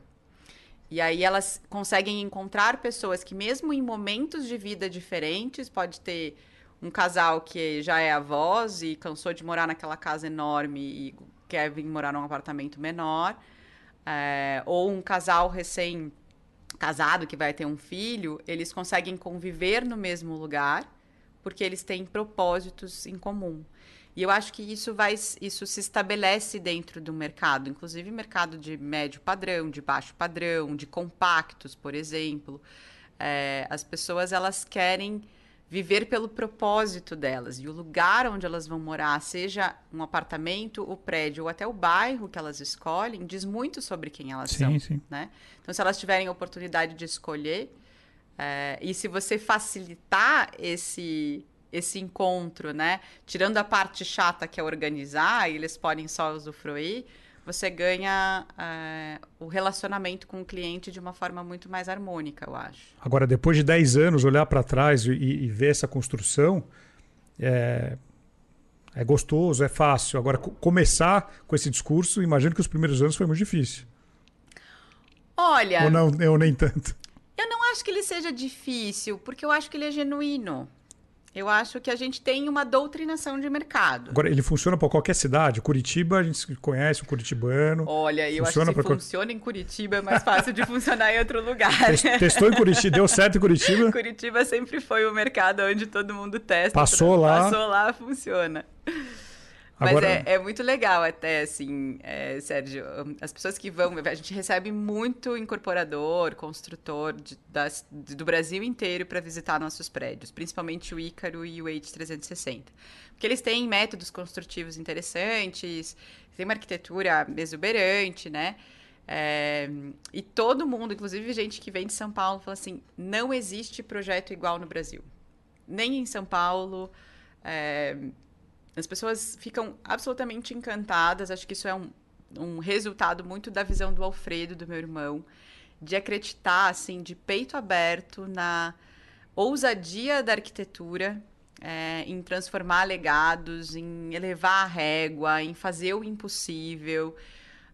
E aí elas conseguem encontrar pessoas que, mesmo em momentos de vida diferentes, pode ter um casal que já é avós e cansou de morar naquela casa enorme e quer vir morar num apartamento menor, é, ou um casal recém casado que vai ter um filho, eles conseguem conviver no mesmo lugar porque eles têm propósitos em comum. E eu acho que isso vai, isso se estabelece dentro do mercado, inclusive mercado de médio padrão, de baixo padrão, de compactos, por exemplo. É, as pessoas elas querem viver pelo propósito delas e o lugar onde elas vão morar, seja um apartamento, o prédio ou até o bairro que elas escolhem, diz muito sobre quem elas sim, são, sim. né? Então, se elas tiverem a oportunidade de escolher é, e se você facilitar esse esse encontro, né? Tirando a parte chata que é organizar, eles podem só usufruir, você ganha é, o relacionamento com o cliente de uma forma muito mais harmônica, eu acho. Agora, depois de 10 anos, olhar para trás e, e, ver essa construção, é, é gostoso, é fácil. Agora, começar com esse discurso, imagino que os primeiros anos foi muito difícil. Olha. Ou, não, ou nem tanto. Eu não acho que ele seja difícil, porque eu acho que ele é genuíno. Eu acho que a gente tem uma doutrinação de mercado. Agora, ele funciona para qualquer cidade? Curitiba, a gente conhece o curitibano. Olha, eu funciona acho que se funciona em Curitiba é mais fácil de funcionar em outro lugar. Testou em Curitiba, deu certo em Curitiba? Curitiba sempre foi o mercado onde todo mundo testa. Passou lá. Passou lá, funciona. Agora... Mas é, é, muito legal até, assim, é, Sérgio, as pessoas que vão, a gente recebe muito incorporador, construtor de, das, do Brasil inteiro para visitar nossos prédios, principalmente o Ícaro e o Age 360. Porque eles têm métodos construtivos interessantes, tem uma arquitetura exuberante, né? É, e todo mundo, inclusive gente que vem de São Paulo, fala assim: não existe projeto igual no Brasil. Nem em São Paulo. É, as pessoas ficam absolutamente encantadas. Acho que isso é um, um resultado muito da visão do Alfredo, do meu irmão, de acreditar, assim, de peito aberto na ousadia da arquitetura, é, em transformar legados, em elevar a régua, em fazer o impossível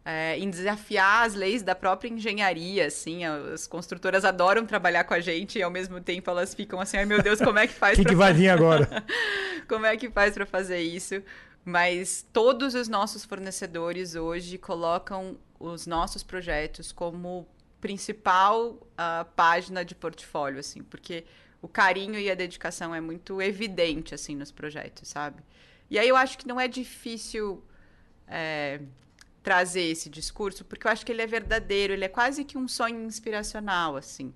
é, em desafiar as leis da própria engenharia, assim, as construtoras adoram trabalhar com a gente e ao mesmo tempo elas ficam assim, ai meu Deus, como é que faz? O que, que vai vir agora? como é que faz para fazer isso? Mas todos os nossos fornecedores hoje colocam os nossos projetos como principal uh, página de portfólio, assim, porque o carinho e a dedicação é muito evidente, assim, nos projetos, sabe? E aí eu acho que não é difícil é, trazer esse discurso, porque eu acho que ele é verdadeiro, ele é quase que um sonho inspiracional, assim.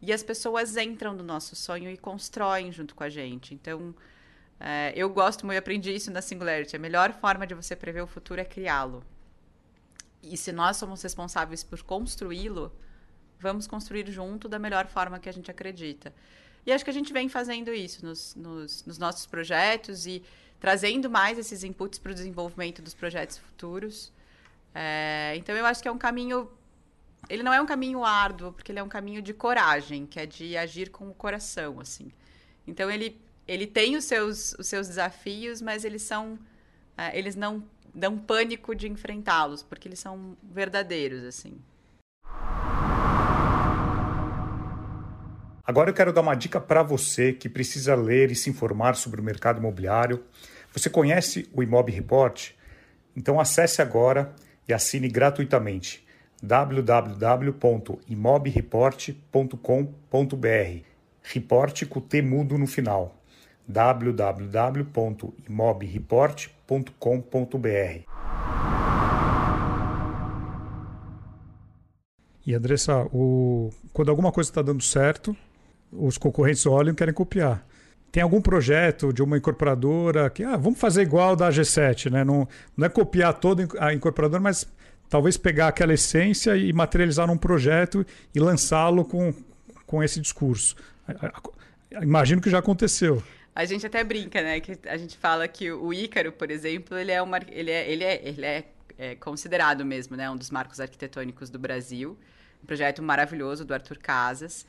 E as pessoas entram no nosso sonho e constroem junto com a gente. Então, é, eu gosto muito, eu aprendi isso na Singularity. A melhor forma de você prever o futuro é criá-lo. E se nós somos responsáveis por construí-lo, vamos construir junto da melhor forma que a gente acredita. E acho que a gente vem fazendo isso nos, nos, nos nossos projetos e trazendo mais esses inputs para o desenvolvimento dos projetos futuros. É, então eu acho que é um caminho. Ele não é um caminho árduo, porque ele é um caminho de coragem, que é de agir com o coração, assim. Então ele, ele tem os seus, os seus desafios, mas eles são. É, eles não dão pânico de enfrentá-los, porque eles são verdadeiros, assim. Agora eu quero dar uma dica para você que precisa ler e se informar sobre o mercado imobiliário. Você conhece o Imob Report? Então acesse agora e assine gratuitamente www.imobreport.com.br. Report com T mudo no final. www.imobreport.com.br. E Andressa, o... quando alguma coisa está dando certo, os concorrentes olham e querem copiar. Tem algum projeto de uma incorporadora que, ah, vamos fazer igual da G7, né? Não, não é copiar toda a incorporadora, mas talvez pegar aquela essência e materializar num projeto e lançá-lo com, com esse discurso. Imagino que já aconteceu. A gente até brinca, né? Que a gente fala que o Ícaro, por exemplo, ele é, uma, ele é, ele é, ele é, é considerado mesmo, né? Um dos marcos arquitetônicos do Brasil. Um projeto maravilhoso do Arthur Casas.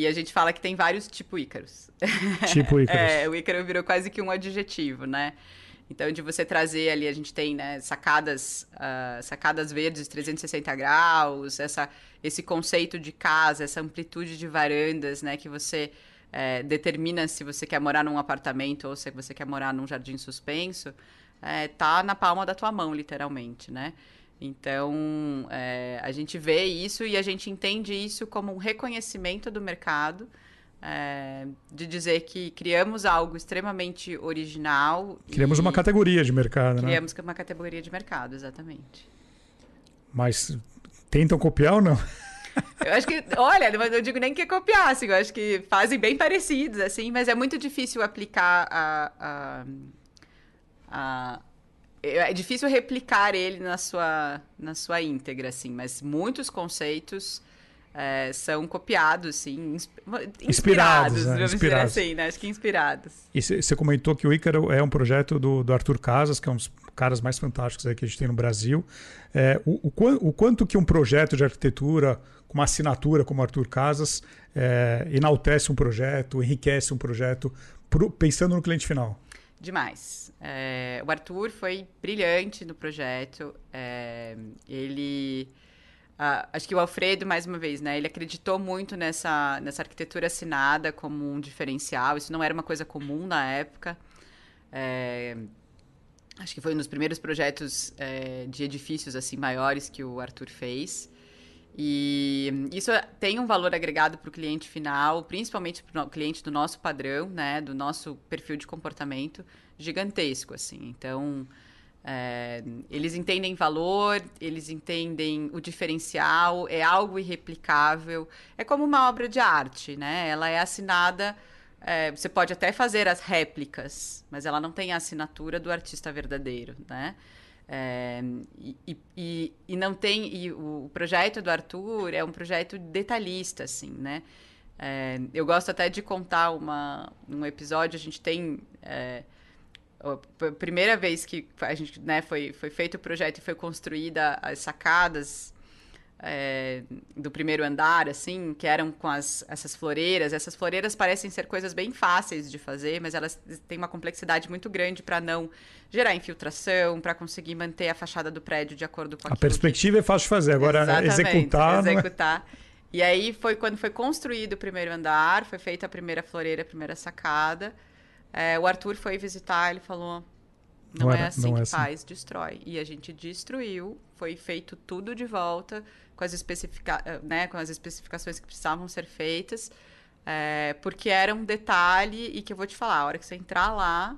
E a gente fala que tem vários tipo Ícaros. Tipo Ícaros. é, o Ícaro virou quase que um adjetivo, né? Então, de você trazer ali, a gente tem né, sacadas, uh, sacadas verdes 360 graus, essa, esse conceito de casa, essa amplitude de varandas, né? Que você é, determina se você quer morar num apartamento ou se você quer morar num jardim suspenso, é, tá na palma da tua mão, literalmente, né? Então, é, a gente vê isso e a gente entende isso como um reconhecimento do mercado, é, de dizer que criamos algo extremamente original. Criamos uma categoria de mercado, criamos né? Criamos uma categoria de mercado, exatamente. Mas tentam copiar ou não? Eu acho que, olha, eu digo nem que copiar, assim, eu acho que fazem bem parecidos, assim, mas é muito difícil aplicar a, a, a é difícil replicar ele na sua, na sua íntegra, assim, mas muitos conceitos é, são copiados, sim, inspirados, inspirados, né? inspirados. assim, né? Acho que inspirados. E você comentou que o Ícaro é um projeto do, do Arthur Casas, que é um dos caras mais fantásticos que a gente tem no Brasil. É, o, o, o, quanto que um projeto de arquitetura com uma assinatura como Arthur Casas é, enaltece um projeto, enriquece um projeto, pro, pensando no cliente final? Demais. É, o Arthur foi brilhante no projeto. É, ele. Acho que o Alfredo, mais uma vez, né? Ele acreditou muito nessa, nessa arquitetura assinada como um diferencial. Isso não era uma coisa comum na época. É, acho que foi um dos primeiros projetos é, de edifícios assim maiores que o Arthur fez. E isso tem um valor agregado para o cliente final, principalmente para o cliente do nosso padrão, né, do nosso perfil de comportamento, gigantesco, assim. Então, é, eles entendem valor, eles entendem o diferencial, é algo irreplicável. É como uma obra de arte, né? Ela é assinada. É, você pode até fazer as réplicas, mas ela não tem a assinatura do artista verdadeiro, né? É, e, e, e, não tem. E o, projeto do Arthur é um projeto detalhista, assim, né? É, eu gosto até de contar uma, um episódio. A gente tem. É, a primeira vez que a gente, né, foi, foi feito o projeto e foi construída as sacadas é, do primeiro andar, assim, que eram com as, essas floreiras. Essas floreiras parecem ser coisas bem fáceis de fazer, mas elas têm uma complexidade muito grande para não gerar infiltração, para conseguir manter a fachada do prédio de acordo com a perspectiva que... é fácil de fazer, agora Exatamente, executar. É executar. É... E aí foi quando foi construído o primeiro andar, foi feita a primeira floreira, a primeira sacada. É, o Arthur foi visitar, ele falou: não, não é assim não que é assim. faz, destrói. E a gente destruiu, foi feito tudo de volta com as, especifica né, com as especificações que precisavam ser feitas, é, porque era um detalhe e que eu vou te falar, a hora que você entrar lá,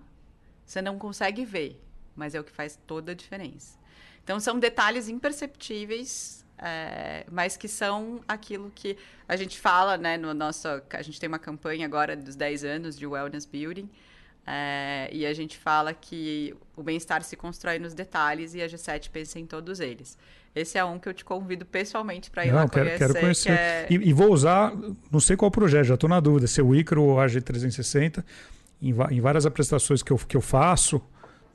você não consegue ver, mas é o que faz toda a diferença. Então, são detalhes imperceptíveis, é, mas que são aquilo que a gente fala, né, no nosso... A gente tem uma campanha agora dos 10 anos de Wellness Building, é, e a gente fala que o bem-estar se constrói nos detalhes e a G7 pensa em todos eles. Esse é um que eu te convido pessoalmente para ir não, lá quero, conhecer. Quero conhecer. É... E, e, vou usar, não sei qual projeto, já estou na dúvida, se é o Icaro ou a G360. Em, em, várias apresentações que eu, que eu faço,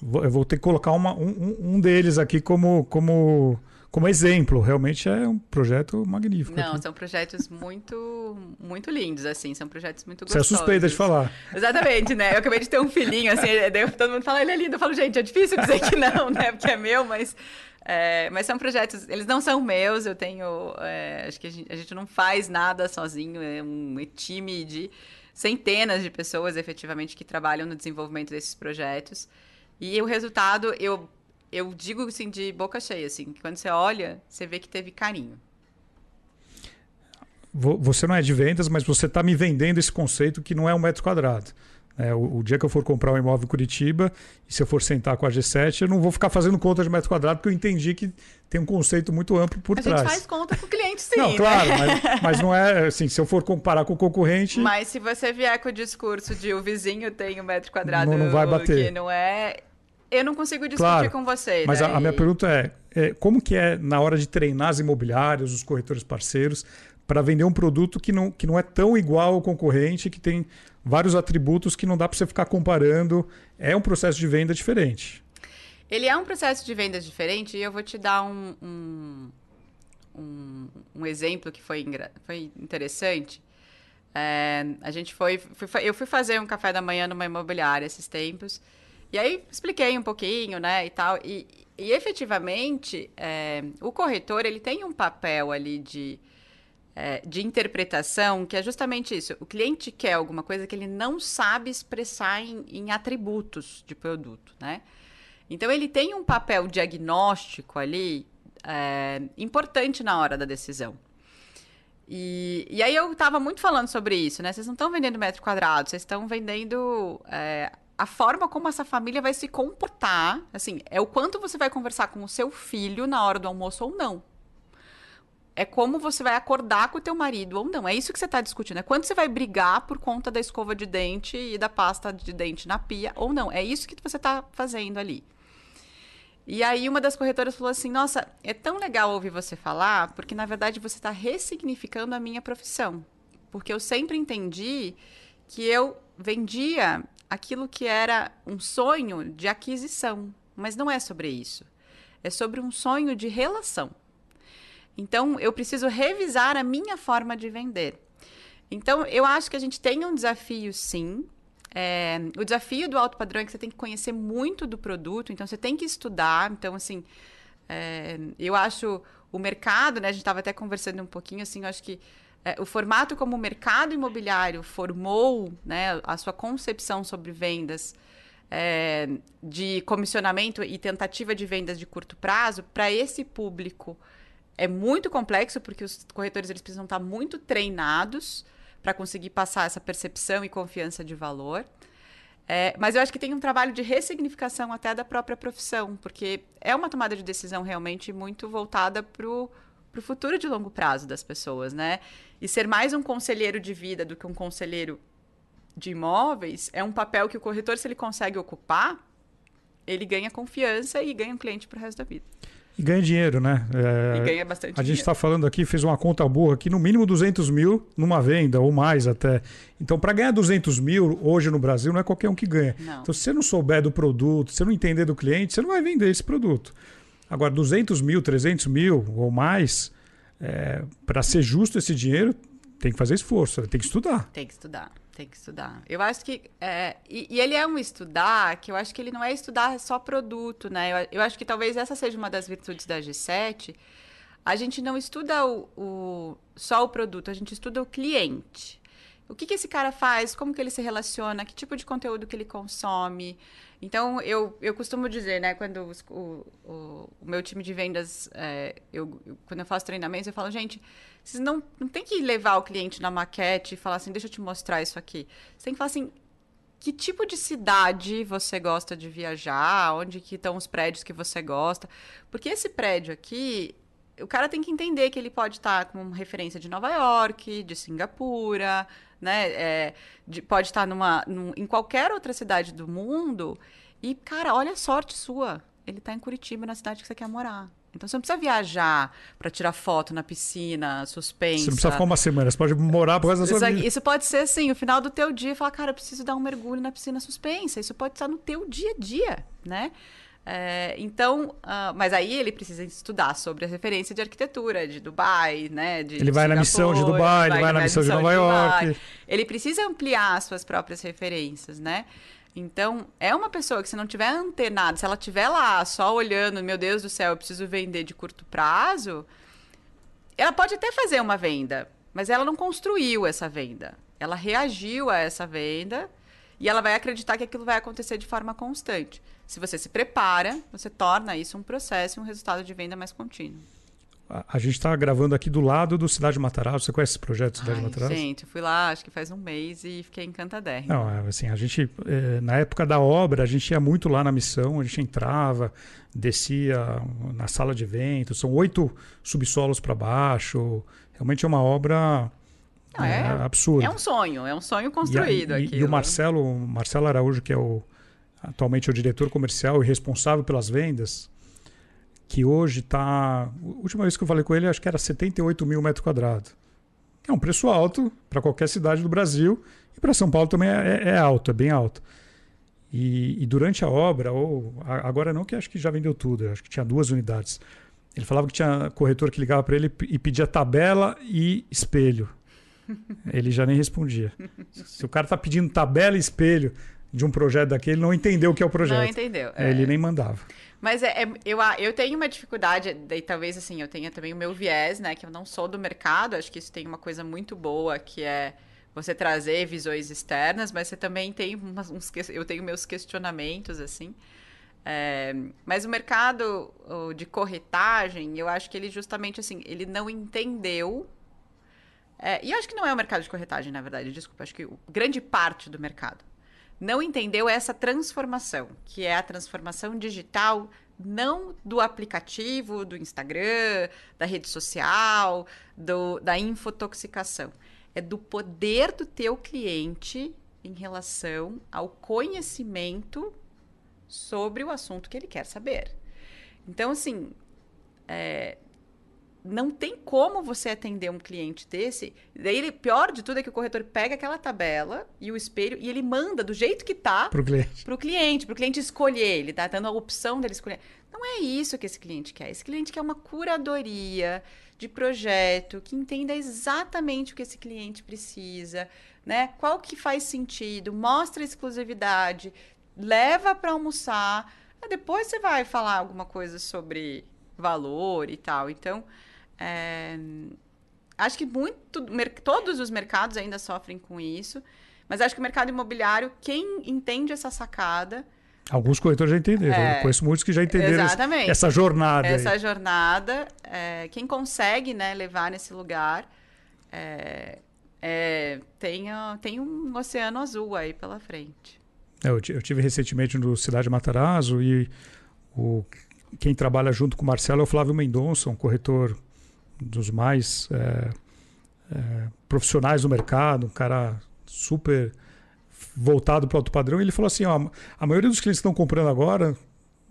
vou, eu vou ter que colocar uma, um, um deles aqui como, como, como exemplo. Realmente é um projeto magnífico. Não, aqui. são projetos muito, muito lindos, assim. São projetos muito gostosos. Você é suspeita de falar. Exatamente, né? Eu acabei de ter um filhinho, assim, daí todo mundo fala, ele é lindo. Eu falo, gente, é difícil dizer que não, né? Porque é meu, mas é, mas são projetos, eles não são meus, eu tenho. É, acho que a gente, a gente, não faz nada sozinho, é um time de centenas de pessoas efetivamente que trabalham no desenvolvimento desses projetos. E o resultado, eu, eu digo assim, de boca cheia, assim, que quando você olha, você vê que teve carinho. Você não é de vendas, mas você está me vendendo esse conceito que não é um metro quadrado. É, o, o, dia que eu for comprar um imóvel em Curitiba, e se eu for sentar com a G7, eu não vou ficar fazendo conta de metro quadrado, porque eu entendi que tem um conceito muito amplo por a trás. A gente faz conta com o cliente, sim. Não, né? claro, mas, mas, não é assim, se eu for comparar com o concorrente. Mas se você vier com o discurso de o vizinho tem um metro quadrado não, não vai bater. que não é. Eu não consigo discutir claro, com você. Mas daí... a, a, minha pergunta é, é: como que é na hora de treinar as imobiliárias, os corretores parceiros, para vender um produto que não, que não é tão igual ao concorrente, que tem vários atributos que não dá para você ficar comparando. É um processo de venda diferente. Ele é um processo de venda diferente e eu vou te dar um, um, um, um exemplo que foi, foi interessante. É, a gente foi, foi, eu fui fazer um café da manhã numa imobiliária esses tempos e aí expliquei um pouquinho, né, e tal. E, e efetivamente, é, o corretor ele tem um papel ali de é, de interpretação, que é justamente isso. O cliente quer alguma coisa que ele não sabe expressar em, em atributos de produto, né? Então, ele tem um papel diagnóstico ali é, importante na hora da decisão. E, e aí eu estava muito falando sobre isso, né? Vocês não estão vendendo metro quadrado, vocês estão vendendo é, a forma como essa família vai se comportar. Assim, é o quanto você vai conversar com o seu filho na hora do almoço ou não é como você vai acordar com o teu marido ou não. É isso que você está discutindo. É quando você vai brigar por conta da escova de dente e da pasta de dente na pia ou não. É isso que você está fazendo ali. E aí uma das corretoras falou assim: Nossa, é tão legal ouvir você falar, porque na verdade você está ressignificando a minha profissão. Porque eu sempre entendi que eu vendia aquilo que era um sonho de aquisição. Mas não é sobre isso. É sobre um sonho de relação. Então, eu preciso revisar a minha forma de vender. Então, eu acho que a gente tem um desafio, sim. É, o desafio do alto padrão é que você tem que conhecer muito do produto, então você tem que estudar. Então, assim, é, eu acho o mercado, né? A gente estava até conversando um pouquinho, assim, eu acho que é, o formato como o mercado imobiliário formou né, a sua concepção sobre vendas é, de comissionamento e tentativa de vendas de curto prazo, para esse público é muito complexo, porque os corretores eles precisam estar muito treinados para conseguir passar essa percepção e confiança de valor. É, mas eu acho que tem um trabalho de ressignificação até da própria profissão, porque é uma tomada de decisão realmente muito voltada para o futuro de longo prazo das pessoas, né? E ser mais um conselheiro de vida do que um conselheiro de imóveis é um papel que o corretor, se ele consegue ocupar, ele ganha confiança e ganha um cliente para o resto da vida. E ganha dinheiro, né? É, e ganha bastante A dinheiro. gente está falando aqui, fez uma conta boa aqui, no mínimo 200 mil numa venda, ou mais até. Então, para ganhar 200 mil hoje no Brasil, não é qualquer um que ganha. Não. Então, se você não souber do produto, se você não entender do cliente, você não vai vender esse produto. Agora, 200 mil, 300 mil ou mais, é, para ser justo esse dinheiro, tem que fazer esforço, tem que estudar. Tem que estudar. Tem que estudar. Eu acho que. É, e, e, ele é um estudar que eu acho que ele não é estudar só produto, né? Eu, eu, acho que talvez essa seja uma das virtudes da G7. A gente não estuda o, o só o produto, a gente estuda o cliente. O que, que esse cara faz, como que ele se relaciona, que tipo de conteúdo que ele consome. Então, eu, eu costumo dizer, né, quando os, o, o, o, meu time de vendas, é, eu, quando eu faço treinamentos, eu falo, gente, vocês não, não tem que levar o cliente na maquete e falar assim, deixa eu te mostrar isso aqui. Você tem que falar assim, que tipo de cidade você gosta de viajar, onde que estão os prédios que você gosta. Porque esse prédio aqui, o cara tem que entender que ele pode estar como referência de Nova York, de Singapura, né? É, de, pode estar numa, num, em qualquer outra cidade do mundo. E, cara, olha a sorte sua. Ele está em Curitiba, na cidade que você quer morar. Então você não precisa viajar para tirar foto na piscina, suspensa. Você não precisa ficar uma semana, você pode morar por causa da sua isso, vida. Isso pode ser assim, o final do teu dia, falar, cara, eu preciso dar um mergulho na piscina suspensa. Isso pode estar no teu dia a dia, né? É, então, uh, mas aí ele precisa estudar sobre a referência de arquitetura de Dubai, né? De ele vai na missão de Dubai, ele vai na missão de Nova York. Ele precisa ampliar as suas próprias referências, né? Então, é uma pessoa que se não tiver antenada, se ela tiver lá só olhando, meu Deus do céu, eu preciso vender de curto prazo, ela pode até fazer uma venda, mas ela não construiu essa venda. Ela reagiu a essa venda e ela vai acreditar que aquilo vai acontecer de forma constante. Se você se prepara, você torna isso um processo e um resultado de venda mais contínuo. A, gente está gravando aqui do lado do Cidade Matarazzo. Você conhece esse projeto Cidade Ai, Matarazzo? Gente, eu fui lá, acho que faz um mês e fiquei encantadérrima. Não, é, assim, a gente, é, na época da obra, a gente ia muito lá na missão, a gente entrava, descia na sala de eventos, são oito subsolos para baixo. Realmente é uma obra não, é, é absurda. É um sonho, é um sonho construído e, aqui. E o Marcelo, Marcelo Araújo, que é o atualmente é o diretor comercial e responsável pelas vendas, que hoje está. Última vez que eu falei com ele, acho que era 78 mil metros quadrados. É um preço alto para qualquer cidade do Brasil e para São Paulo também é, é, é, alto, é bem alto. E, e, durante a obra, ou agora não, que acho que já vendeu tudo, acho que tinha duas unidades. Ele falava que tinha corretor que ligava para ele e pedia tabela e espelho. Ele já nem respondia. Se o cara está pedindo tabela e espelho, de um projeto daquele não entendeu o que é o projeto. Não entendeu. É. Ele nem mandava. Mas é, é, eu, eu tenho uma dificuldade, daí talvez assim, eu tenha também o meu viés, né? Que eu não sou do mercado, acho que isso tem uma coisa muito boa, que é você trazer visões externas, mas você também tem umas, uns. Eu tenho meus questionamentos, assim. É, mas o mercado de corretagem, eu acho que ele justamente assim, ele não entendeu. É, e acho que não é o mercado de corretagem, na verdade, desculpa, acho que grande parte do mercado não entendeu essa transformação, que é a transformação digital não do aplicativo, do Instagram, da rede social, do, da infotoxicação. É do poder do teu cliente em relação ao conhecimento sobre o assunto que ele quer saber. Então, assim, é, não tem como você atender um cliente desse. Daí, ele, pior de tudo é que o corretor pega aquela tabela e o espelho e ele manda do jeito que tá Pro cliente. pro cliente, pro cliente escolher. Ele tá dando a opção dele escolher. Não é isso que esse cliente quer. Esse cliente quer uma curadoria de projeto que entenda exatamente o que esse cliente precisa, né? Qual que faz sentido, mostra exclusividade, leva para almoçar. Depois você vai falar alguma coisa sobre valor e tal. Então, é, acho que muito, todos os mercados ainda sofrem com isso, mas acho que o mercado imobiliário, quem entende essa sacada, Alguns corretores já entenderam. É. Eu conheço muitos que já entenderam Exatamente. essa jornada. aí. essa jornada, é, quem consegue né, levar nesse lugar, é, é, tem, tem um oceano azul aí pela frente. É, Eu, eu tive recentemente no Cidade Matarazzo e o, quem trabalha junto com o Marcelo é o Flávio Mendonça, um corretor dos mais é, é, profissionais do mercado, um cara super voltado para o alto padrão. Ele falou assim: ó, a maioria dos clientes que estão comprando agora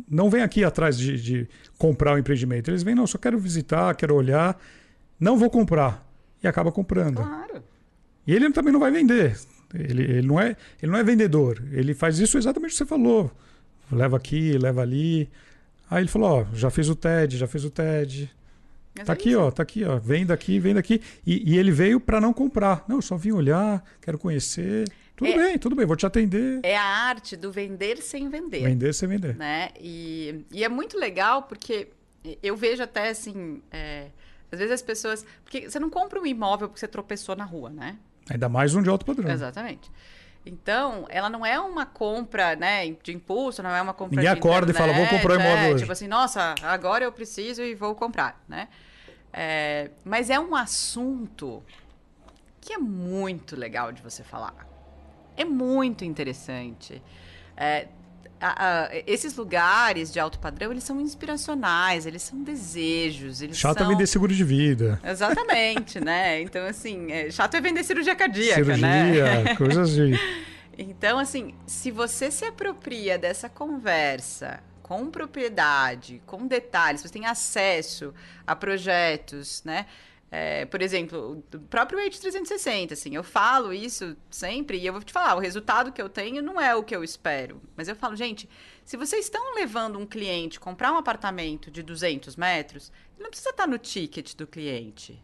não vem aqui atrás de, de comprar o empreendimento. Eles vêm, não, só quero visitar, quero olhar, não vou comprar. E acaba comprando. Claro. E ele também não vai vender. Ele, ele, não é, ele não é vendedor. Ele faz isso exatamente o que você falou. Leva aqui, leva ali. Aí ele falou: Ó, já fez o TED, já fez o TED. Mas Tá é aqui, isso. ó, tá aqui, ó. Vem daqui, vem daqui. E, e ele veio para não comprar. Não, eu só vim olhar, quero conhecer. Tudo É. bem, tudo bem, vou te atender. É a arte do vender sem vender. Vender sem vender. né? E, e é muito legal porque eu vejo até assim, é, às vezes as pessoas, porque você não compra um imóvel porque você tropeçou na rua, né? Ainda mais um de alto padrão. Exatamente. Então, ela não é uma compra, né, de impulso, não é uma compra Ninguém de acorda e fala, "Vou internet", comprar um imóvel é, hoje. Tipo assim, nossa, agora eu preciso e vou comprar, né? É, mas é um assunto que é muito legal de você falar. É muito interessante. É, a- a- esses lugares de alto padrão, eles são inspiracionais, eles são desejos, eles Chato é são... vender seguro de vida. Exatamente, né? Então, assim, é, chato é vender cirurgia cardíaca, cirurgia, né? coisas de. Então, assim, se você se apropria dessa conversa com propriedade, com detalhes, você tem acesso a projetos, né? É, por exemplo, o próprio Age 360, assim, eu falo isso sempre e eu vou te falar, o resultado que eu tenho não é o que eu espero. Mas eu falo, gente, se vocês estão levando um cliente comprar um apartamento de 200 metros, ele não precisa estar no ticket do cliente.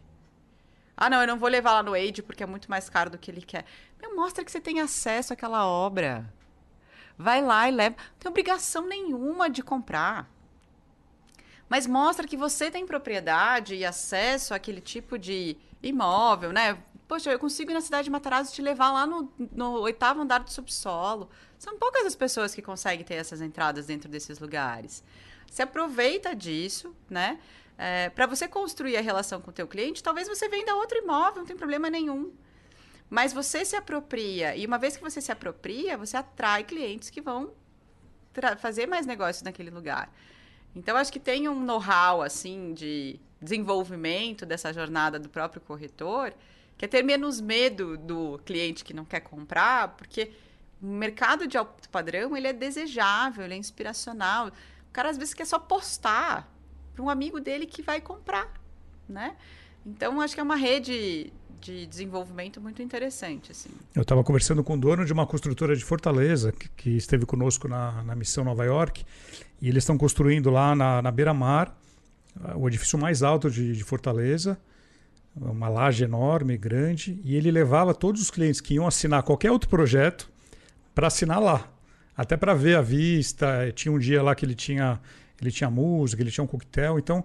Ah, não, eu não vou levar lá no Age porque é muito mais caro do que ele quer. Meu, mostra que você tem acesso àquela obra. Vai lá e leva. Não tem obrigação nenhuma de comprar. Mas mostra que você tem propriedade e acesso àquele tipo de imóvel, né? Poxa, eu consigo ir na cidade de Matarazzo te levar lá no, no oitavo andar do subsolo. São poucas as pessoas que conseguem ter essas entradas dentro desses lugares. Se aproveita disso, né? para você construir a relação com o teu cliente, talvez você venda outro imóvel, não tem problema nenhum. Mas você se apropria, e uma vez que você se apropria, você atrai clientes que vão fazer mais negócios naquele lugar. Então, acho que tem um know-how, assim, de desenvolvimento dessa jornada do próprio corretor, que é ter menos medo do cliente que não quer comprar, porque o mercado de alto padrão, ele é desejável, ele é inspiracional. O cara, às vezes, quer só postar para um amigo dele que vai comprar, né? Então, acho que é uma rede de desenvolvimento muito interessante, assim. Eu estava conversando com o dono de uma construtora de Fortaleza, que, que esteve conosco na, na missão Nova York, e eles estão construindo lá na, na beira-mar o edifício mais alto de, de Fortaleza, uma laje enorme, grande, e ele levava todos os clientes que iam assinar qualquer outro projeto para assinar lá, até para ver a vista. Tinha um dia lá que ele tinha, ele tinha música, ele tinha um coquetel, então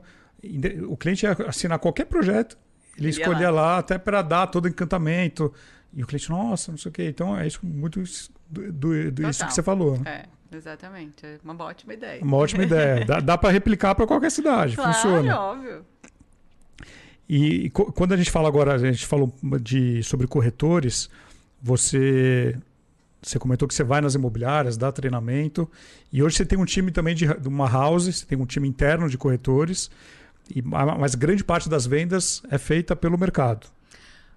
o cliente ia assinar qualquer projeto, ele Ele ia escolhia lá, até para dar todo encantamento. E o cliente, nossa, não sei o quê. Então é isso muito do, do- do isso que você falou. Né? É, exatamente. É uma ótima ideia. Uma ótima ideia. Dá, dá para replicar para qualquer cidade. Claro, Funciona. óbvio. E, e quando a gente fala agora, a gente falou de, sobre corretores, você, você comentou que você vai nas imobiliárias, dá treinamento, e hoje você tem um time também de, de uma house, você tem um time interno de corretores, e, ma- mas grande parte das vendas é feita pelo mercado.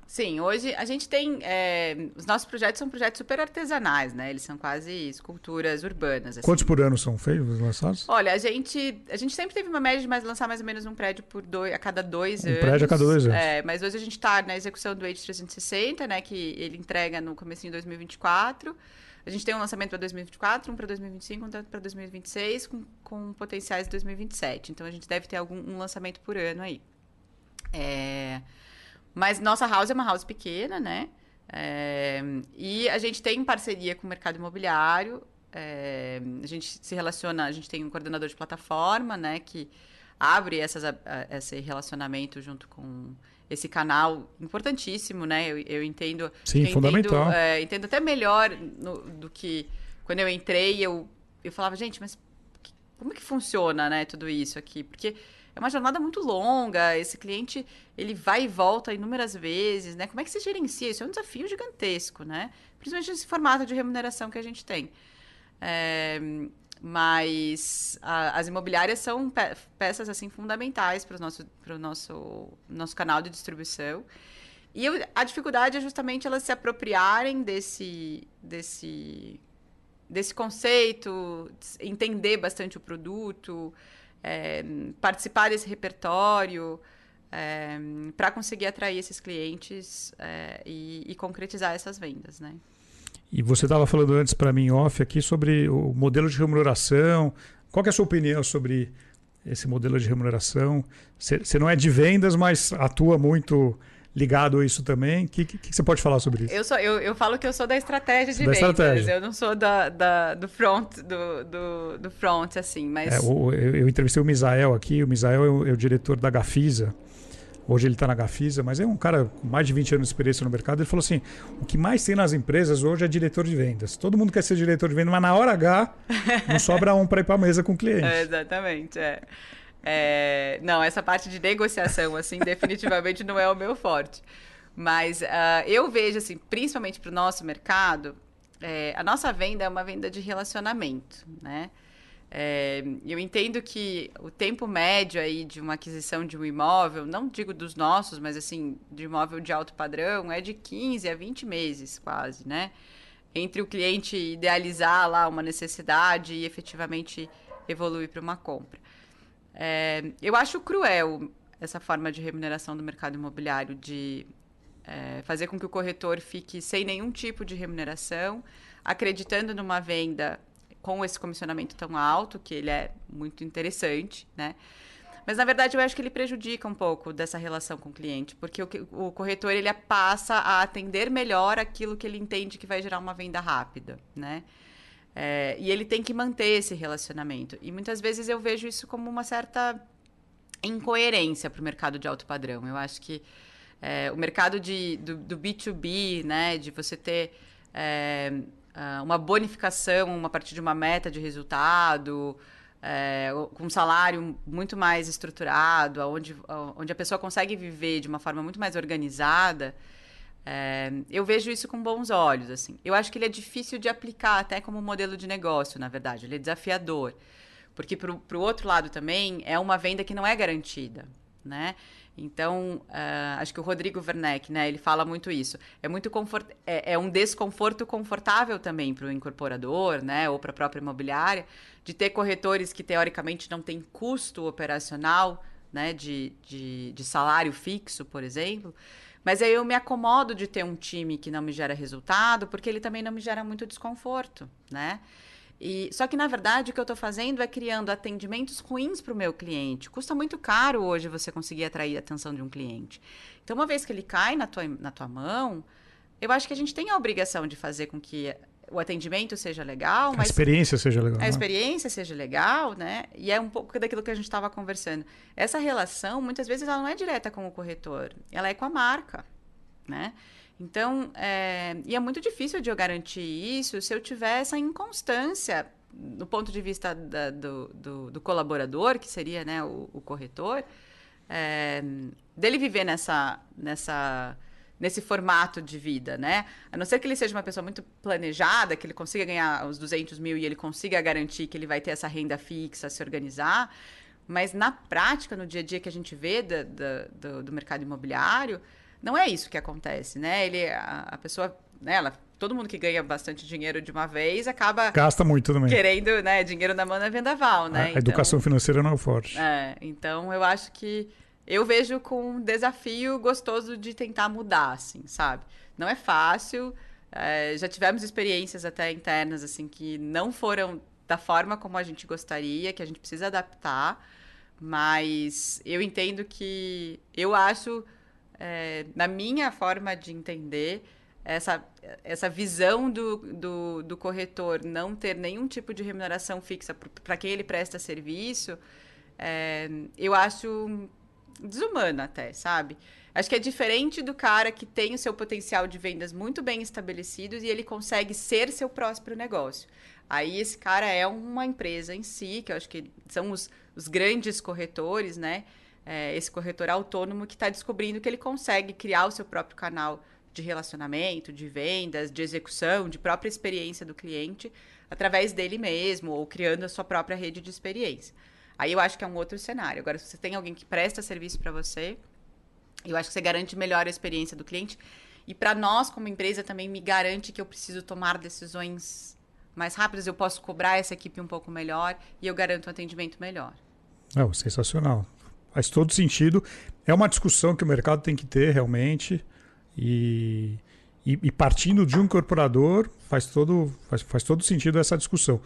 Sim, hoje a gente tem. É, os nossos projetos são projetos super artesanais, né? Eles são quase esculturas urbanas. Assim. Quantos por ano são feitos, lançados? Olha, a gente, a gente sempre teve uma média de mais, lançar mais ou menos um prédio por dois, a cada dois um anos. Um prédio a cada dois anos. É, mas hoje a gente está na execução do Age 360, né? Que ele entrega no começo de 2024. A gente tem um lançamento para 2024, um para 2025, um para 2026, com, com potenciais de 2027. Então a gente deve ter algum um lançamento por ano aí. É. Mas nossa house é uma house pequena, né? É, e a gente tem parceria com o mercado imobiliário. É, a gente se relaciona, a gente tem um coordenador de plataforma, né? Que abre essas, esse relacionamento junto com esse canal importantíssimo, né? Eu, eu entendo. Sim, eu fundamental. Entendo, é, entendo até melhor no, do que quando eu entrei, eu, eu falava, gente, mas como é que funciona, né? Tudo isso aqui? Porque é uma jornada muito longa, esse cliente ele vai e volta inúmeras vezes, né? Como é que se gerencia? Isso é um desafio gigantesco, né? Principalmente nesse formato de remuneração que a gente tem. É, mas a, as imobiliárias são pe peças assim fundamentais para o nosso, pro nosso, nosso canal de distribuição. E eu, a dificuldade é justamente elas se apropriarem desse, desse, desse conceito, entender bastante o produto, é, participar desse repertório é, para conseguir atrair esses clientes é, e, e, concretizar essas vendas, né? E você estava falando antes para mim off aqui sobre o modelo de remuneração. Qual é a sua opinião sobre esse modelo de remuneração? Você não é de vendas, mas atua muito ligado a isso também. O que, que, que, você pode falar sobre isso? Eu, sou, eu, eu falo que eu sou da estratégia de da vendas. Estratégia. Eu não sou da, da, do front, do, do, do front, assim, mas... É, eu, eu, entrevistei o Misael aqui. O Misael é o, é o diretor da Gafisa. Hoje ele está na Gafisa, mas é um cara com mais de 20 anos de experiência no mercado. Ele falou assim: o que mais tem nas empresas hoje é diretor de vendas. Todo mundo quer ser diretor de vendas, mas na hora H não sobra um para ir para a mesa com o cliente. É, exatamente, é. É, não, essa parte de negociação, assim, definitivamente não é o meu forte. Mas uh, eu vejo, assim, principalmente para o nosso mercado, é, a nossa venda é uma venda de relacionamento, né? É, eu entendo que o tempo médio aí de uma aquisição de um imóvel, não digo dos nossos, mas assim, de imóvel de alto padrão, é de 15 a 20 meses quase, né? Entre o cliente idealizar lá uma necessidade e efetivamente evoluir para uma compra. É, eu acho cruel essa forma de remuneração do mercado imobiliário, de é, fazer com que o corretor fique sem nenhum tipo de remuneração, acreditando numa venda com esse comissionamento tão alto, que ele é muito interessante, né? Mas, na verdade, eu acho que ele prejudica um pouco dessa relação com o cliente, porque o, o corretor ele passa a atender melhor aquilo que ele entende que vai gerar uma venda rápida, né? É, e ele tem que manter esse relacionamento. E muitas vezes eu vejo isso como uma certa incoerência para o mercado de alto padrão. Eu acho que é, o mercado de, do, do, B2B, né, de você ter é, uma bonificação a partir de uma meta de resultado, é, com um salário muito mais estruturado, onde, onde a pessoa consegue viver de uma forma muito mais organizada, é, eu vejo isso com bons olhos, assim. Eu acho que ele é difícil de aplicar até como modelo de negócio, na verdade. Ele é desafiador. Porque para o outro lado também é uma venda que não é garantida, né? Então, uh, acho que o Rodrigo Werneck, né, ele fala muito isso. É muito confort... é, é um desconforto confortável também para o incorporador, né, ou para a própria imobiliária, de ter corretores que teoricamente não têm custo operacional, né, de, de, de salário fixo, por exemplo, mas aí eu me acomodo de ter um time que não me gera resultado, porque ele também não me gera muito desconforto, né? E, só que, na verdade, o que eu estou fazendo é criando atendimentos ruins para o meu cliente. Custa muito caro hoje você conseguir atrair a atenção de um cliente. Então, uma vez que ele cai na tua, na tua mão, eu acho que a gente tem a obrigação de fazer com que o atendimento seja legal, a experiência seja legal. A né? experiência seja legal, né? E é um pouco daquilo que a gente estava conversando. Essa relação, muitas vezes, ela não é direta com o corretor, ela é com a marca, né? Então, é... e é muito difícil de eu garantir isso se eu tiver essa inconstância do ponto de vista da, do, do, do, colaborador, que seria né, o, o corretor, é... dele viver nessa, nessa nesse formato de vida, né? A não ser que ele seja uma pessoa muito planejada, que ele consiga ganhar os 200 mil e ele consiga garantir que ele vai ter essa renda fixa, se organizar. Mas na prática, no dia a dia que a gente vê do, do, do mercado imobiliário, não é isso que acontece, né? Ele, a, a pessoa, né, ela, todo mundo que ganha bastante dinheiro de uma vez acaba gasta muito também. Querendo, né, dinheiro na mão na vendaval, né? A, então, educação financeira não é forte. É, então eu acho que eu vejo com um desafio gostoso de tentar mudar, assim, sabe? Não é fácil. É, já tivemos experiências até internas, assim, que não foram da forma como a gente gostaria, que a gente precisa adaptar. Mas eu entendo que eu acho é, na minha forma de entender, essa, essa visão do, do, do corretor não ter nenhum tipo de remuneração fixa para quem ele presta serviço, é, eu acho desumano até, sabe? Acho que é diferente do cara que tem o seu potencial de vendas muito bem estabelecido e ele consegue ser seu próprio negócio. Aí esse cara é uma empresa em si, que eu acho que são os, os grandes corretores, né? É, esse corretor autônomo que está descobrindo que ele consegue criar o seu próprio canal de relacionamento, de vendas, de execução, de própria experiência do cliente através dele mesmo ou criando a sua própria rede de experiência. Aí eu acho que é um outro cenário. Agora, se você tem alguém que presta serviço para você, eu acho que você garante melhor a experiência do cliente. E para nós, como empresa, também me garante que eu preciso tomar decisões mais rápidas, eu posso cobrar essa equipe um pouco melhor e eu garanto um atendimento melhor. Não, sensacional. Faz todo sentido. É uma discussão que o mercado tem que ter realmente. E, e, e partindo de um incorporador, faz todo, faz, faz todo sentido essa discussão.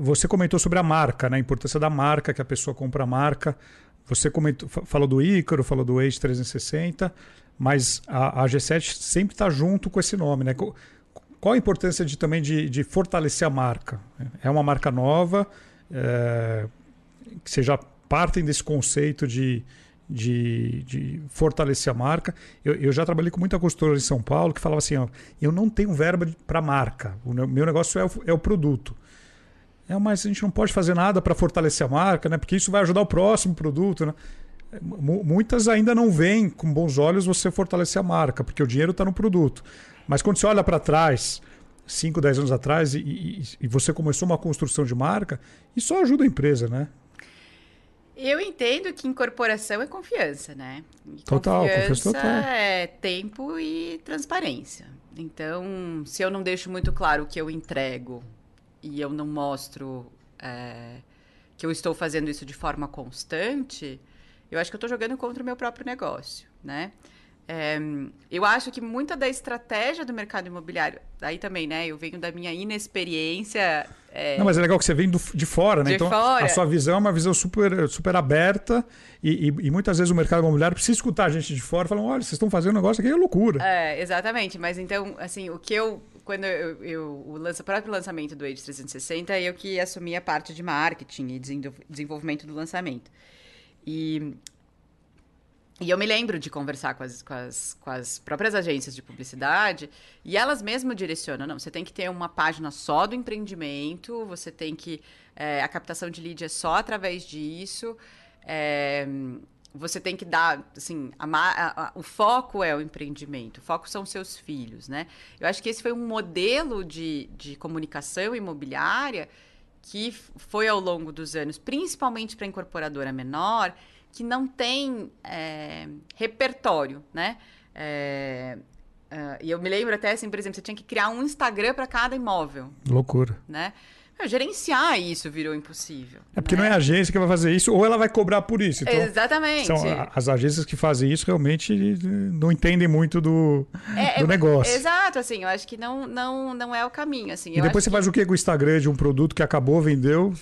Você comentou sobre a marca, né? a importância da marca, que a pessoa compra a marca. Você comentou, falou do Ícaro, falou do Age 360, mas a, a G7 sempre está junto com esse nome. Né? Qual a importância de, também de, de fortalecer a marca? É uma marca nova, é, que você já partem desse conceito de, de, de fortalecer a marca. Eu, eu, já trabalhei com muita consultora em São Paulo que falava assim: ó, eu não tenho verba para marca, o meu negócio é o, é o produto. É, mas a gente não pode fazer nada para fortalecer a marca, né? porque isso vai ajudar o próximo produto. Né? Muitas ainda não veem com bons olhos você fortalecer a marca, porque o dinheiro está no produto. Mas quando você olha para trás, 5, 10 anos atrás, e, e, e, você começou uma construção de marca, isso ajuda a empresa, né? Eu entendo que incorporação é confiança, né? E total, confiança, confiança total. é tempo e transparência. Então, se eu não deixo muito claro o que eu entrego e eu não mostro é, que eu estou fazendo isso de forma constante, eu acho que eu estou jogando contra o meu próprio negócio, né? É, eu acho que muita da estratégia do mercado imobiliário, aí também, né? Eu venho da minha inexperiência. É... Não, mas é legal que você vem do, de fora, né? De então, fora. a sua visão é uma visão super, super aberta e, e, e, muitas vezes o mercado imobiliário precisa escutar a gente de fora falando: olha, vocês estão fazendo um negócio aqui, é loucura. É, exatamente. Mas então, assim, o que eu. Quando eu, eu o, lança, o próprio lançamento do Age 360, eu que assumi a parte de marketing e desenvolvimento do lançamento. E e eu me lembro de conversar com as, com, as, com as próprias agências de publicidade e elas mesmo direcionam. Não, você tem que ter uma página só do empreendimento, você tem que. É, a captação de lead é só através disso. É, você tem que dar, assim, a, a, a, o foco é o empreendimento, o foco são seus filhos, né? Eu acho que esse foi um modelo de, de comunicação imobiliária que foi ao longo dos anos, principalmente para incorporadora menor, que não tem é, repertório, né? É, uh, e eu me lembro até assim, por exemplo, você tinha que criar um Instagram para cada imóvel. Loucura. Né? Gerenciar isso virou impossível. É porque né? não é a agência que vai fazer isso, ou ela vai cobrar por isso. Então, Exatamente. São, as agências que fazem isso realmente não entendem muito do, é, do é, negócio. Exato, assim, eu acho que não, não, não é o caminho. Assim, e depois você que... faz o que com o Instagram de um produto que acabou, vendeu?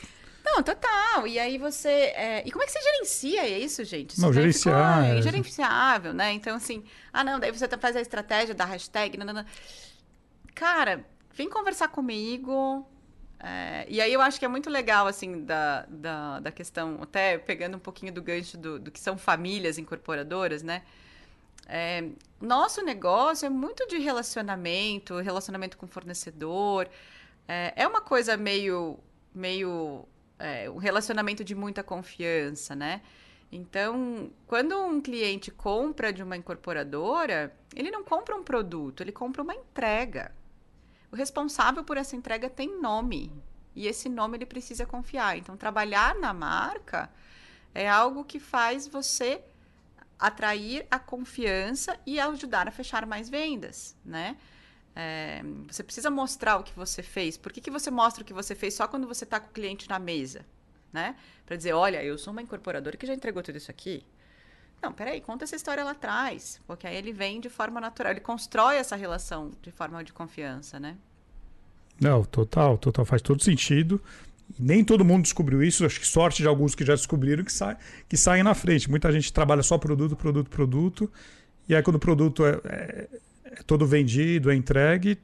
Não, total. E aí você. É... E como é que você gerencia isso, gente? Não, gerenciar. É gerenciável, né? Então, assim, ah, não, daí você tá, faz a estratégia da hashtag. Não. Cara, vem conversar comigo. É... e aí eu acho que é muito legal, assim, da, da, da questão, até pegando um pouquinho do gancho do, do que são famílias incorporadoras, né? É, nosso negócio é muito de relacionamento, relacionamento com fornecedor. É, é uma coisa meio, meio é, um relacionamento de muita confiança, né? Então, quando um cliente compra de uma incorporadora, ele não compra um produto, ele compra uma entrega. O responsável por essa entrega tem nome e esse nome ele precisa confiar. Então, trabalhar na marca é algo que faz você atrair a confiança e ajudar a fechar mais vendas, né? É, você precisa mostrar o que você fez. Por que, que você mostra o que você fez só quando você está com o cliente na mesa? Né? Para dizer, olha, eu sou uma incorporadora que já entregou tudo isso aqui. Não, peraí, conta essa história lá atrás. Porque aí ele vem de forma natural, ele constrói essa relação de forma de confiança, né? Não, total, total, faz todo sentido. Nem todo mundo descobriu isso, acho que sorte de alguns que já descobriram que, sai, que saem na frente. Muita gente trabalha só produto, produto, produto. E aí, quando o produto é, é, é todo vendido, é entregue,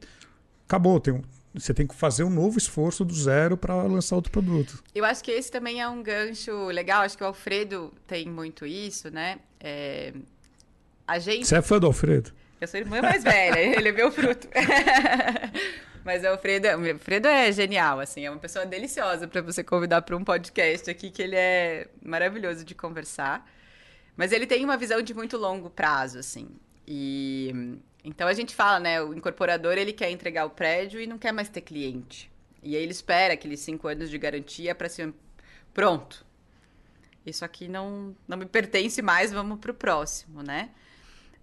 acabou. Tem você tem que fazer um novo esforço do zero para lançar outro produto. Eu acho que esse também é um gancho legal. Acho que o Alfredo tem muito isso, né? É... A gente. Você é fã do Alfredo? Eu sou irmã mais velha, ele é meu fruto. Mas o Alfredo, o Alfredo é genial, assim, é uma pessoa deliciosa para você convidar para um podcast aqui, que ele é maravilhoso de conversar. Mas ele tem uma visão de muito longo prazo, assim. E então a gente fala, né? O incorporador ele quer entregar o prédio e não quer mais ter cliente. E aí ele espera aqueles cinco anos de garantia para ser pronto. Isso aqui não, não me pertence mais, vamos para o próximo, né?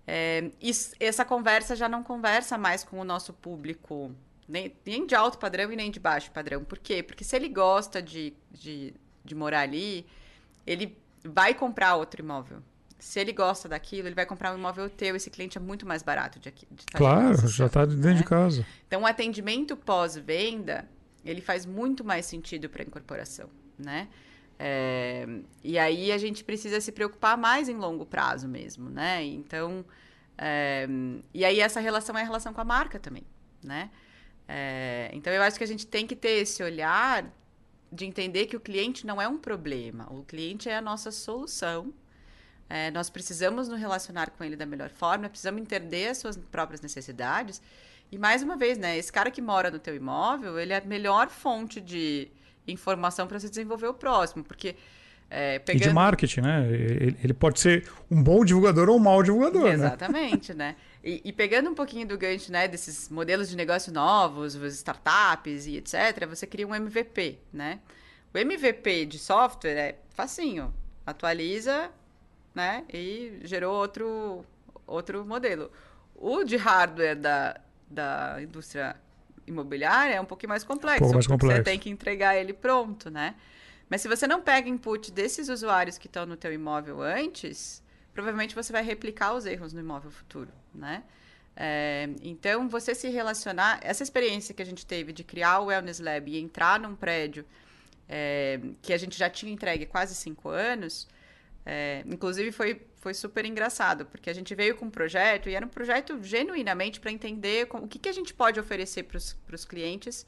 É, isso, essa conversa já não conversa mais com o nosso público nem, nem de alto padrão e nem de baixo padrão. Por quê? Porque se ele gosta de, de, de morar ali, ele vai comprar outro imóvel. Se ele gosta daquilo, ele vai comprar um imóvel teu. Esse cliente é muito mais barato de, de Claro, já está dentro né? de casa. Então, o atendimento pós-venda, ele faz muito mais sentido para a incorporação, né? É, e aí a gente precisa se preocupar mais em longo prazo mesmo, né? Então, é, e aí essa relação é a relação com a marca também, né? É, então eu acho que a gente tem que ter esse olhar de entender que o cliente não é um problema, o cliente é a nossa solução. É, nós precisamos nos relacionar com ele da melhor forma, precisamos entender as suas próprias necessidades. E mais uma vez, né, esse cara que mora no teu imóvel, ele é a melhor fonte de informação para você desenvolver o próximo, porque é, pegando... E de marketing, né? Ele, ele, pode ser um bom divulgador ou um mau divulgador, né? Exatamente, né? né? E, e, pegando um pouquinho do gancho, né, desses modelos de negócio novos, startups e etc., você cria um MVP, né? O MVP de software é facinho. Atualiza, né? E gerou outro, outro modelo. O de hardware da, da indústria imobiliária é um pouquinho mais complexo. Um mais complexo. Você tem que entregar ele pronto, né? Mas se você não pega input desses usuários que estão no teu imóvel antes, provavelmente você vai replicar os erros no imóvel futuro, né? É, então, você se relacionar... Essa experiência que a gente teve de criar o Wellness Lab e entrar num prédio é, que a gente já tinha entregue quase cinco anos, é, inclusive foi, foi super engraçado, porque a gente veio com um projeto e era um projeto genuinamente para entender o que, que a gente pode oferecer para os clientes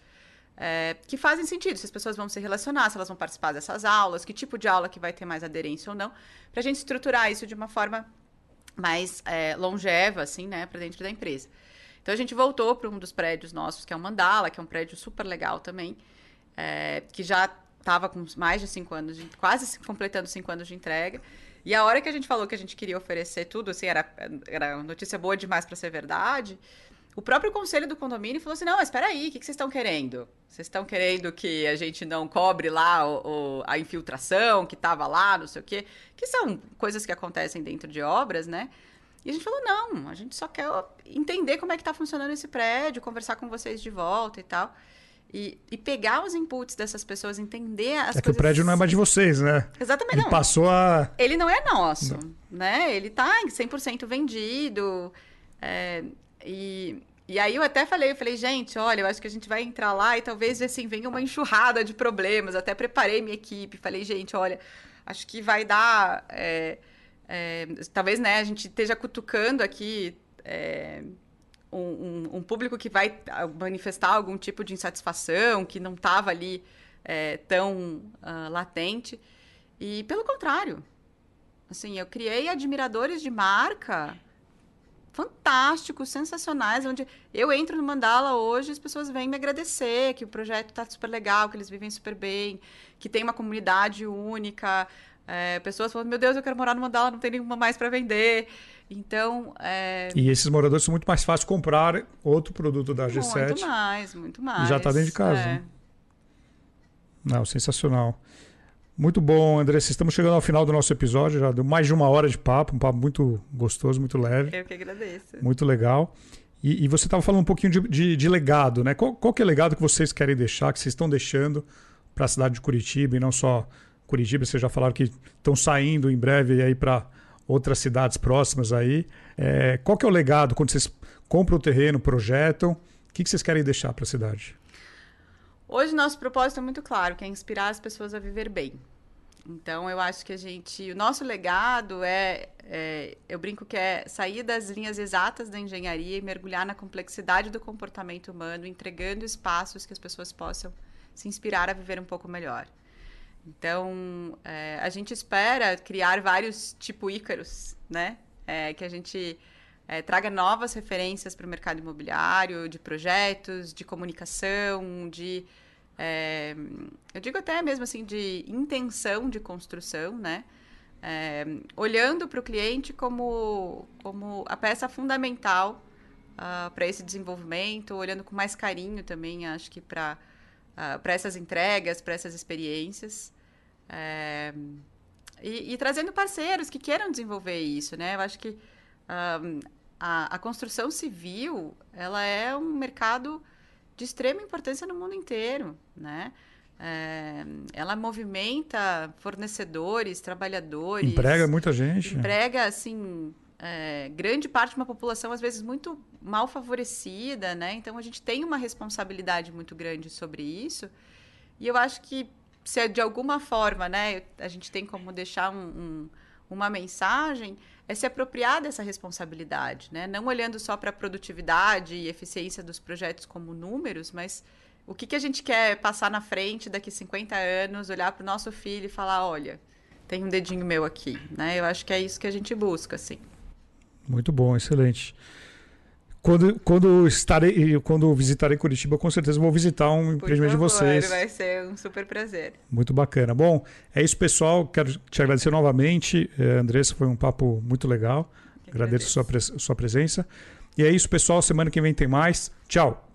é, que fazem sentido, se as pessoas vão se relacionar, se elas vão participar dessas aulas, que tipo de aula que vai ter mais aderência ou não, para a gente estruturar isso de uma forma mais é, longeva, assim, né, para dentro da empresa. Então a gente voltou para um dos prédios nossos, que é o Mandala, que é um prédio super legal também, é, que já estava com mais de cinco anos, de, quase completando cinco anos de entrega. E a hora que a gente falou que a gente queria oferecer tudo, assim, era, era notícia boa demais para ser verdade. O próprio conselho do condomínio falou assim: não, mas espera aí, o que, que vocês estão querendo? Vocês estão querendo que a gente não cobre lá o, o, a infiltração que estava lá, não sei o quê? Que são coisas que acontecem dentro de obras, né? E a gente falou: não, a gente só quer entender como é que está funcionando esse prédio, conversar com vocês de volta e tal. E, e, pegar os inputs dessas pessoas, entender as é coisas... É que o prédio não é mais de vocês, né? Exatamente. Ele não. passou a... Ele não é nosso, não. né? Ele está 100% vendido. É, e, e aí eu até falei, eu falei, gente, olha, eu acho que a gente vai entrar lá e talvez assim venha uma enxurrada de problemas. Até preparei minha equipe, falei, gente, olha, acho que vai dar. É, é, talvez né, a gente esteja cutucando aqui é, um, um, público que vai manifestar algum tipo de insatisfação, que não estava ali é, tão uh, latente. E pelo contrário, assim, eu criei admiradores de marca fantásticos, sensacionais, onde eu entro no Mandala hoje as pessoas vêm me agradecer, que o projeto está super legal, que eles vivem super bem, que tem uma comunidade única. É, pessoas falando, meu Deus, eu quero morar no Mandala, não tem nenhuma mais para vender. Então. É... E esses moradores são muito mais fáceis comprar outro produto da G7. Muito mais, muito mais. E já está dentro de casa. É. Né? Não, sensacional. Muito bom, Andressa. Estamos chegando ao final do nosso episódio. Já deu mais de uma hora de papo, um papo muito gostoso, muito leve. Eu que agradeço. Muito legal. E, e você estava falando um pouquinho de, de, de legado, né? Qual, qual, que é o legado que vocês querem deixar, que vocês estão deixando para a cidade de Curitiba e não só Curitiba? Vocês já falaram que estão saindo em breve aí para outras cidades próximas aí. É, qual que é o legado quando vocês compram o terreno, projetam? O que, que vocês querem deixar para a cidade? Hoje nosso propósito é muito claro, que é inspirar as pessoas a viver bem. Então eu acho que a gente, o nosso legado é, é, eu brinco que é sair das linhas exatas da engenharia e mergulhar na complexidade do comportamento humano, entregando espaços que as pessoas possam se inspirar a viver um pouco melhor. Então é, a gente espera criar vários tipo Ícaros, né? É, que a gente é, traga novas referências para o mercado imobiliário, de projetos, de comunicação, de é, eu digo até mesmo assim de intenção de construção, né? É, olhando para o cliente como, como a peça fundamental uh, ah, para esse desenvolvimento, olhando com mais carinho também, acho que para uh, para essas entregas, para essas experiências. É, e, e, trazendo parceiros que queiram desenvolver isso, né? Eu acho que um, a, a construção civil ela é um mercado de extrema importância no mundo inteiro, né? É, ela movimenta fornecedores, trabalhadores. Emprega muita gente. Emprega, assim, é, grande parte de uma população, às vezes, muito mal favorecida, né? Então, a gente tem uma responsabilidade muito grande sobre isso. E eu acho que, se é de alguma forma, né, a gente tem como deixar um, um, uma mensagem, é se apropriar dessa responsabilidade, né? Não olhando só para a produtividade e eficiência dos projetos como números, mas o que, que a gente quer passar na frente daqui 50 anos, olhar para o nosso filho e falar, olha, tem um dedinho meu aqui, né? Eu acho que é isso que a gente busca, assim. Muito bom, excelente. Quando, quando estarei, quando visitarei Curitiba, com certeza vou visitar um Por empreendimento favor, de vocês. Vai ser um super prazer. Muito bacana. Bom, é isso, pessoal. Quero te agradecer novamente. É, Andressa, foi um papo muito legal. Agradeço, agradeço. Sua, sua presença. E é isso, pessoal. Semana que vem tem mais. Tchau.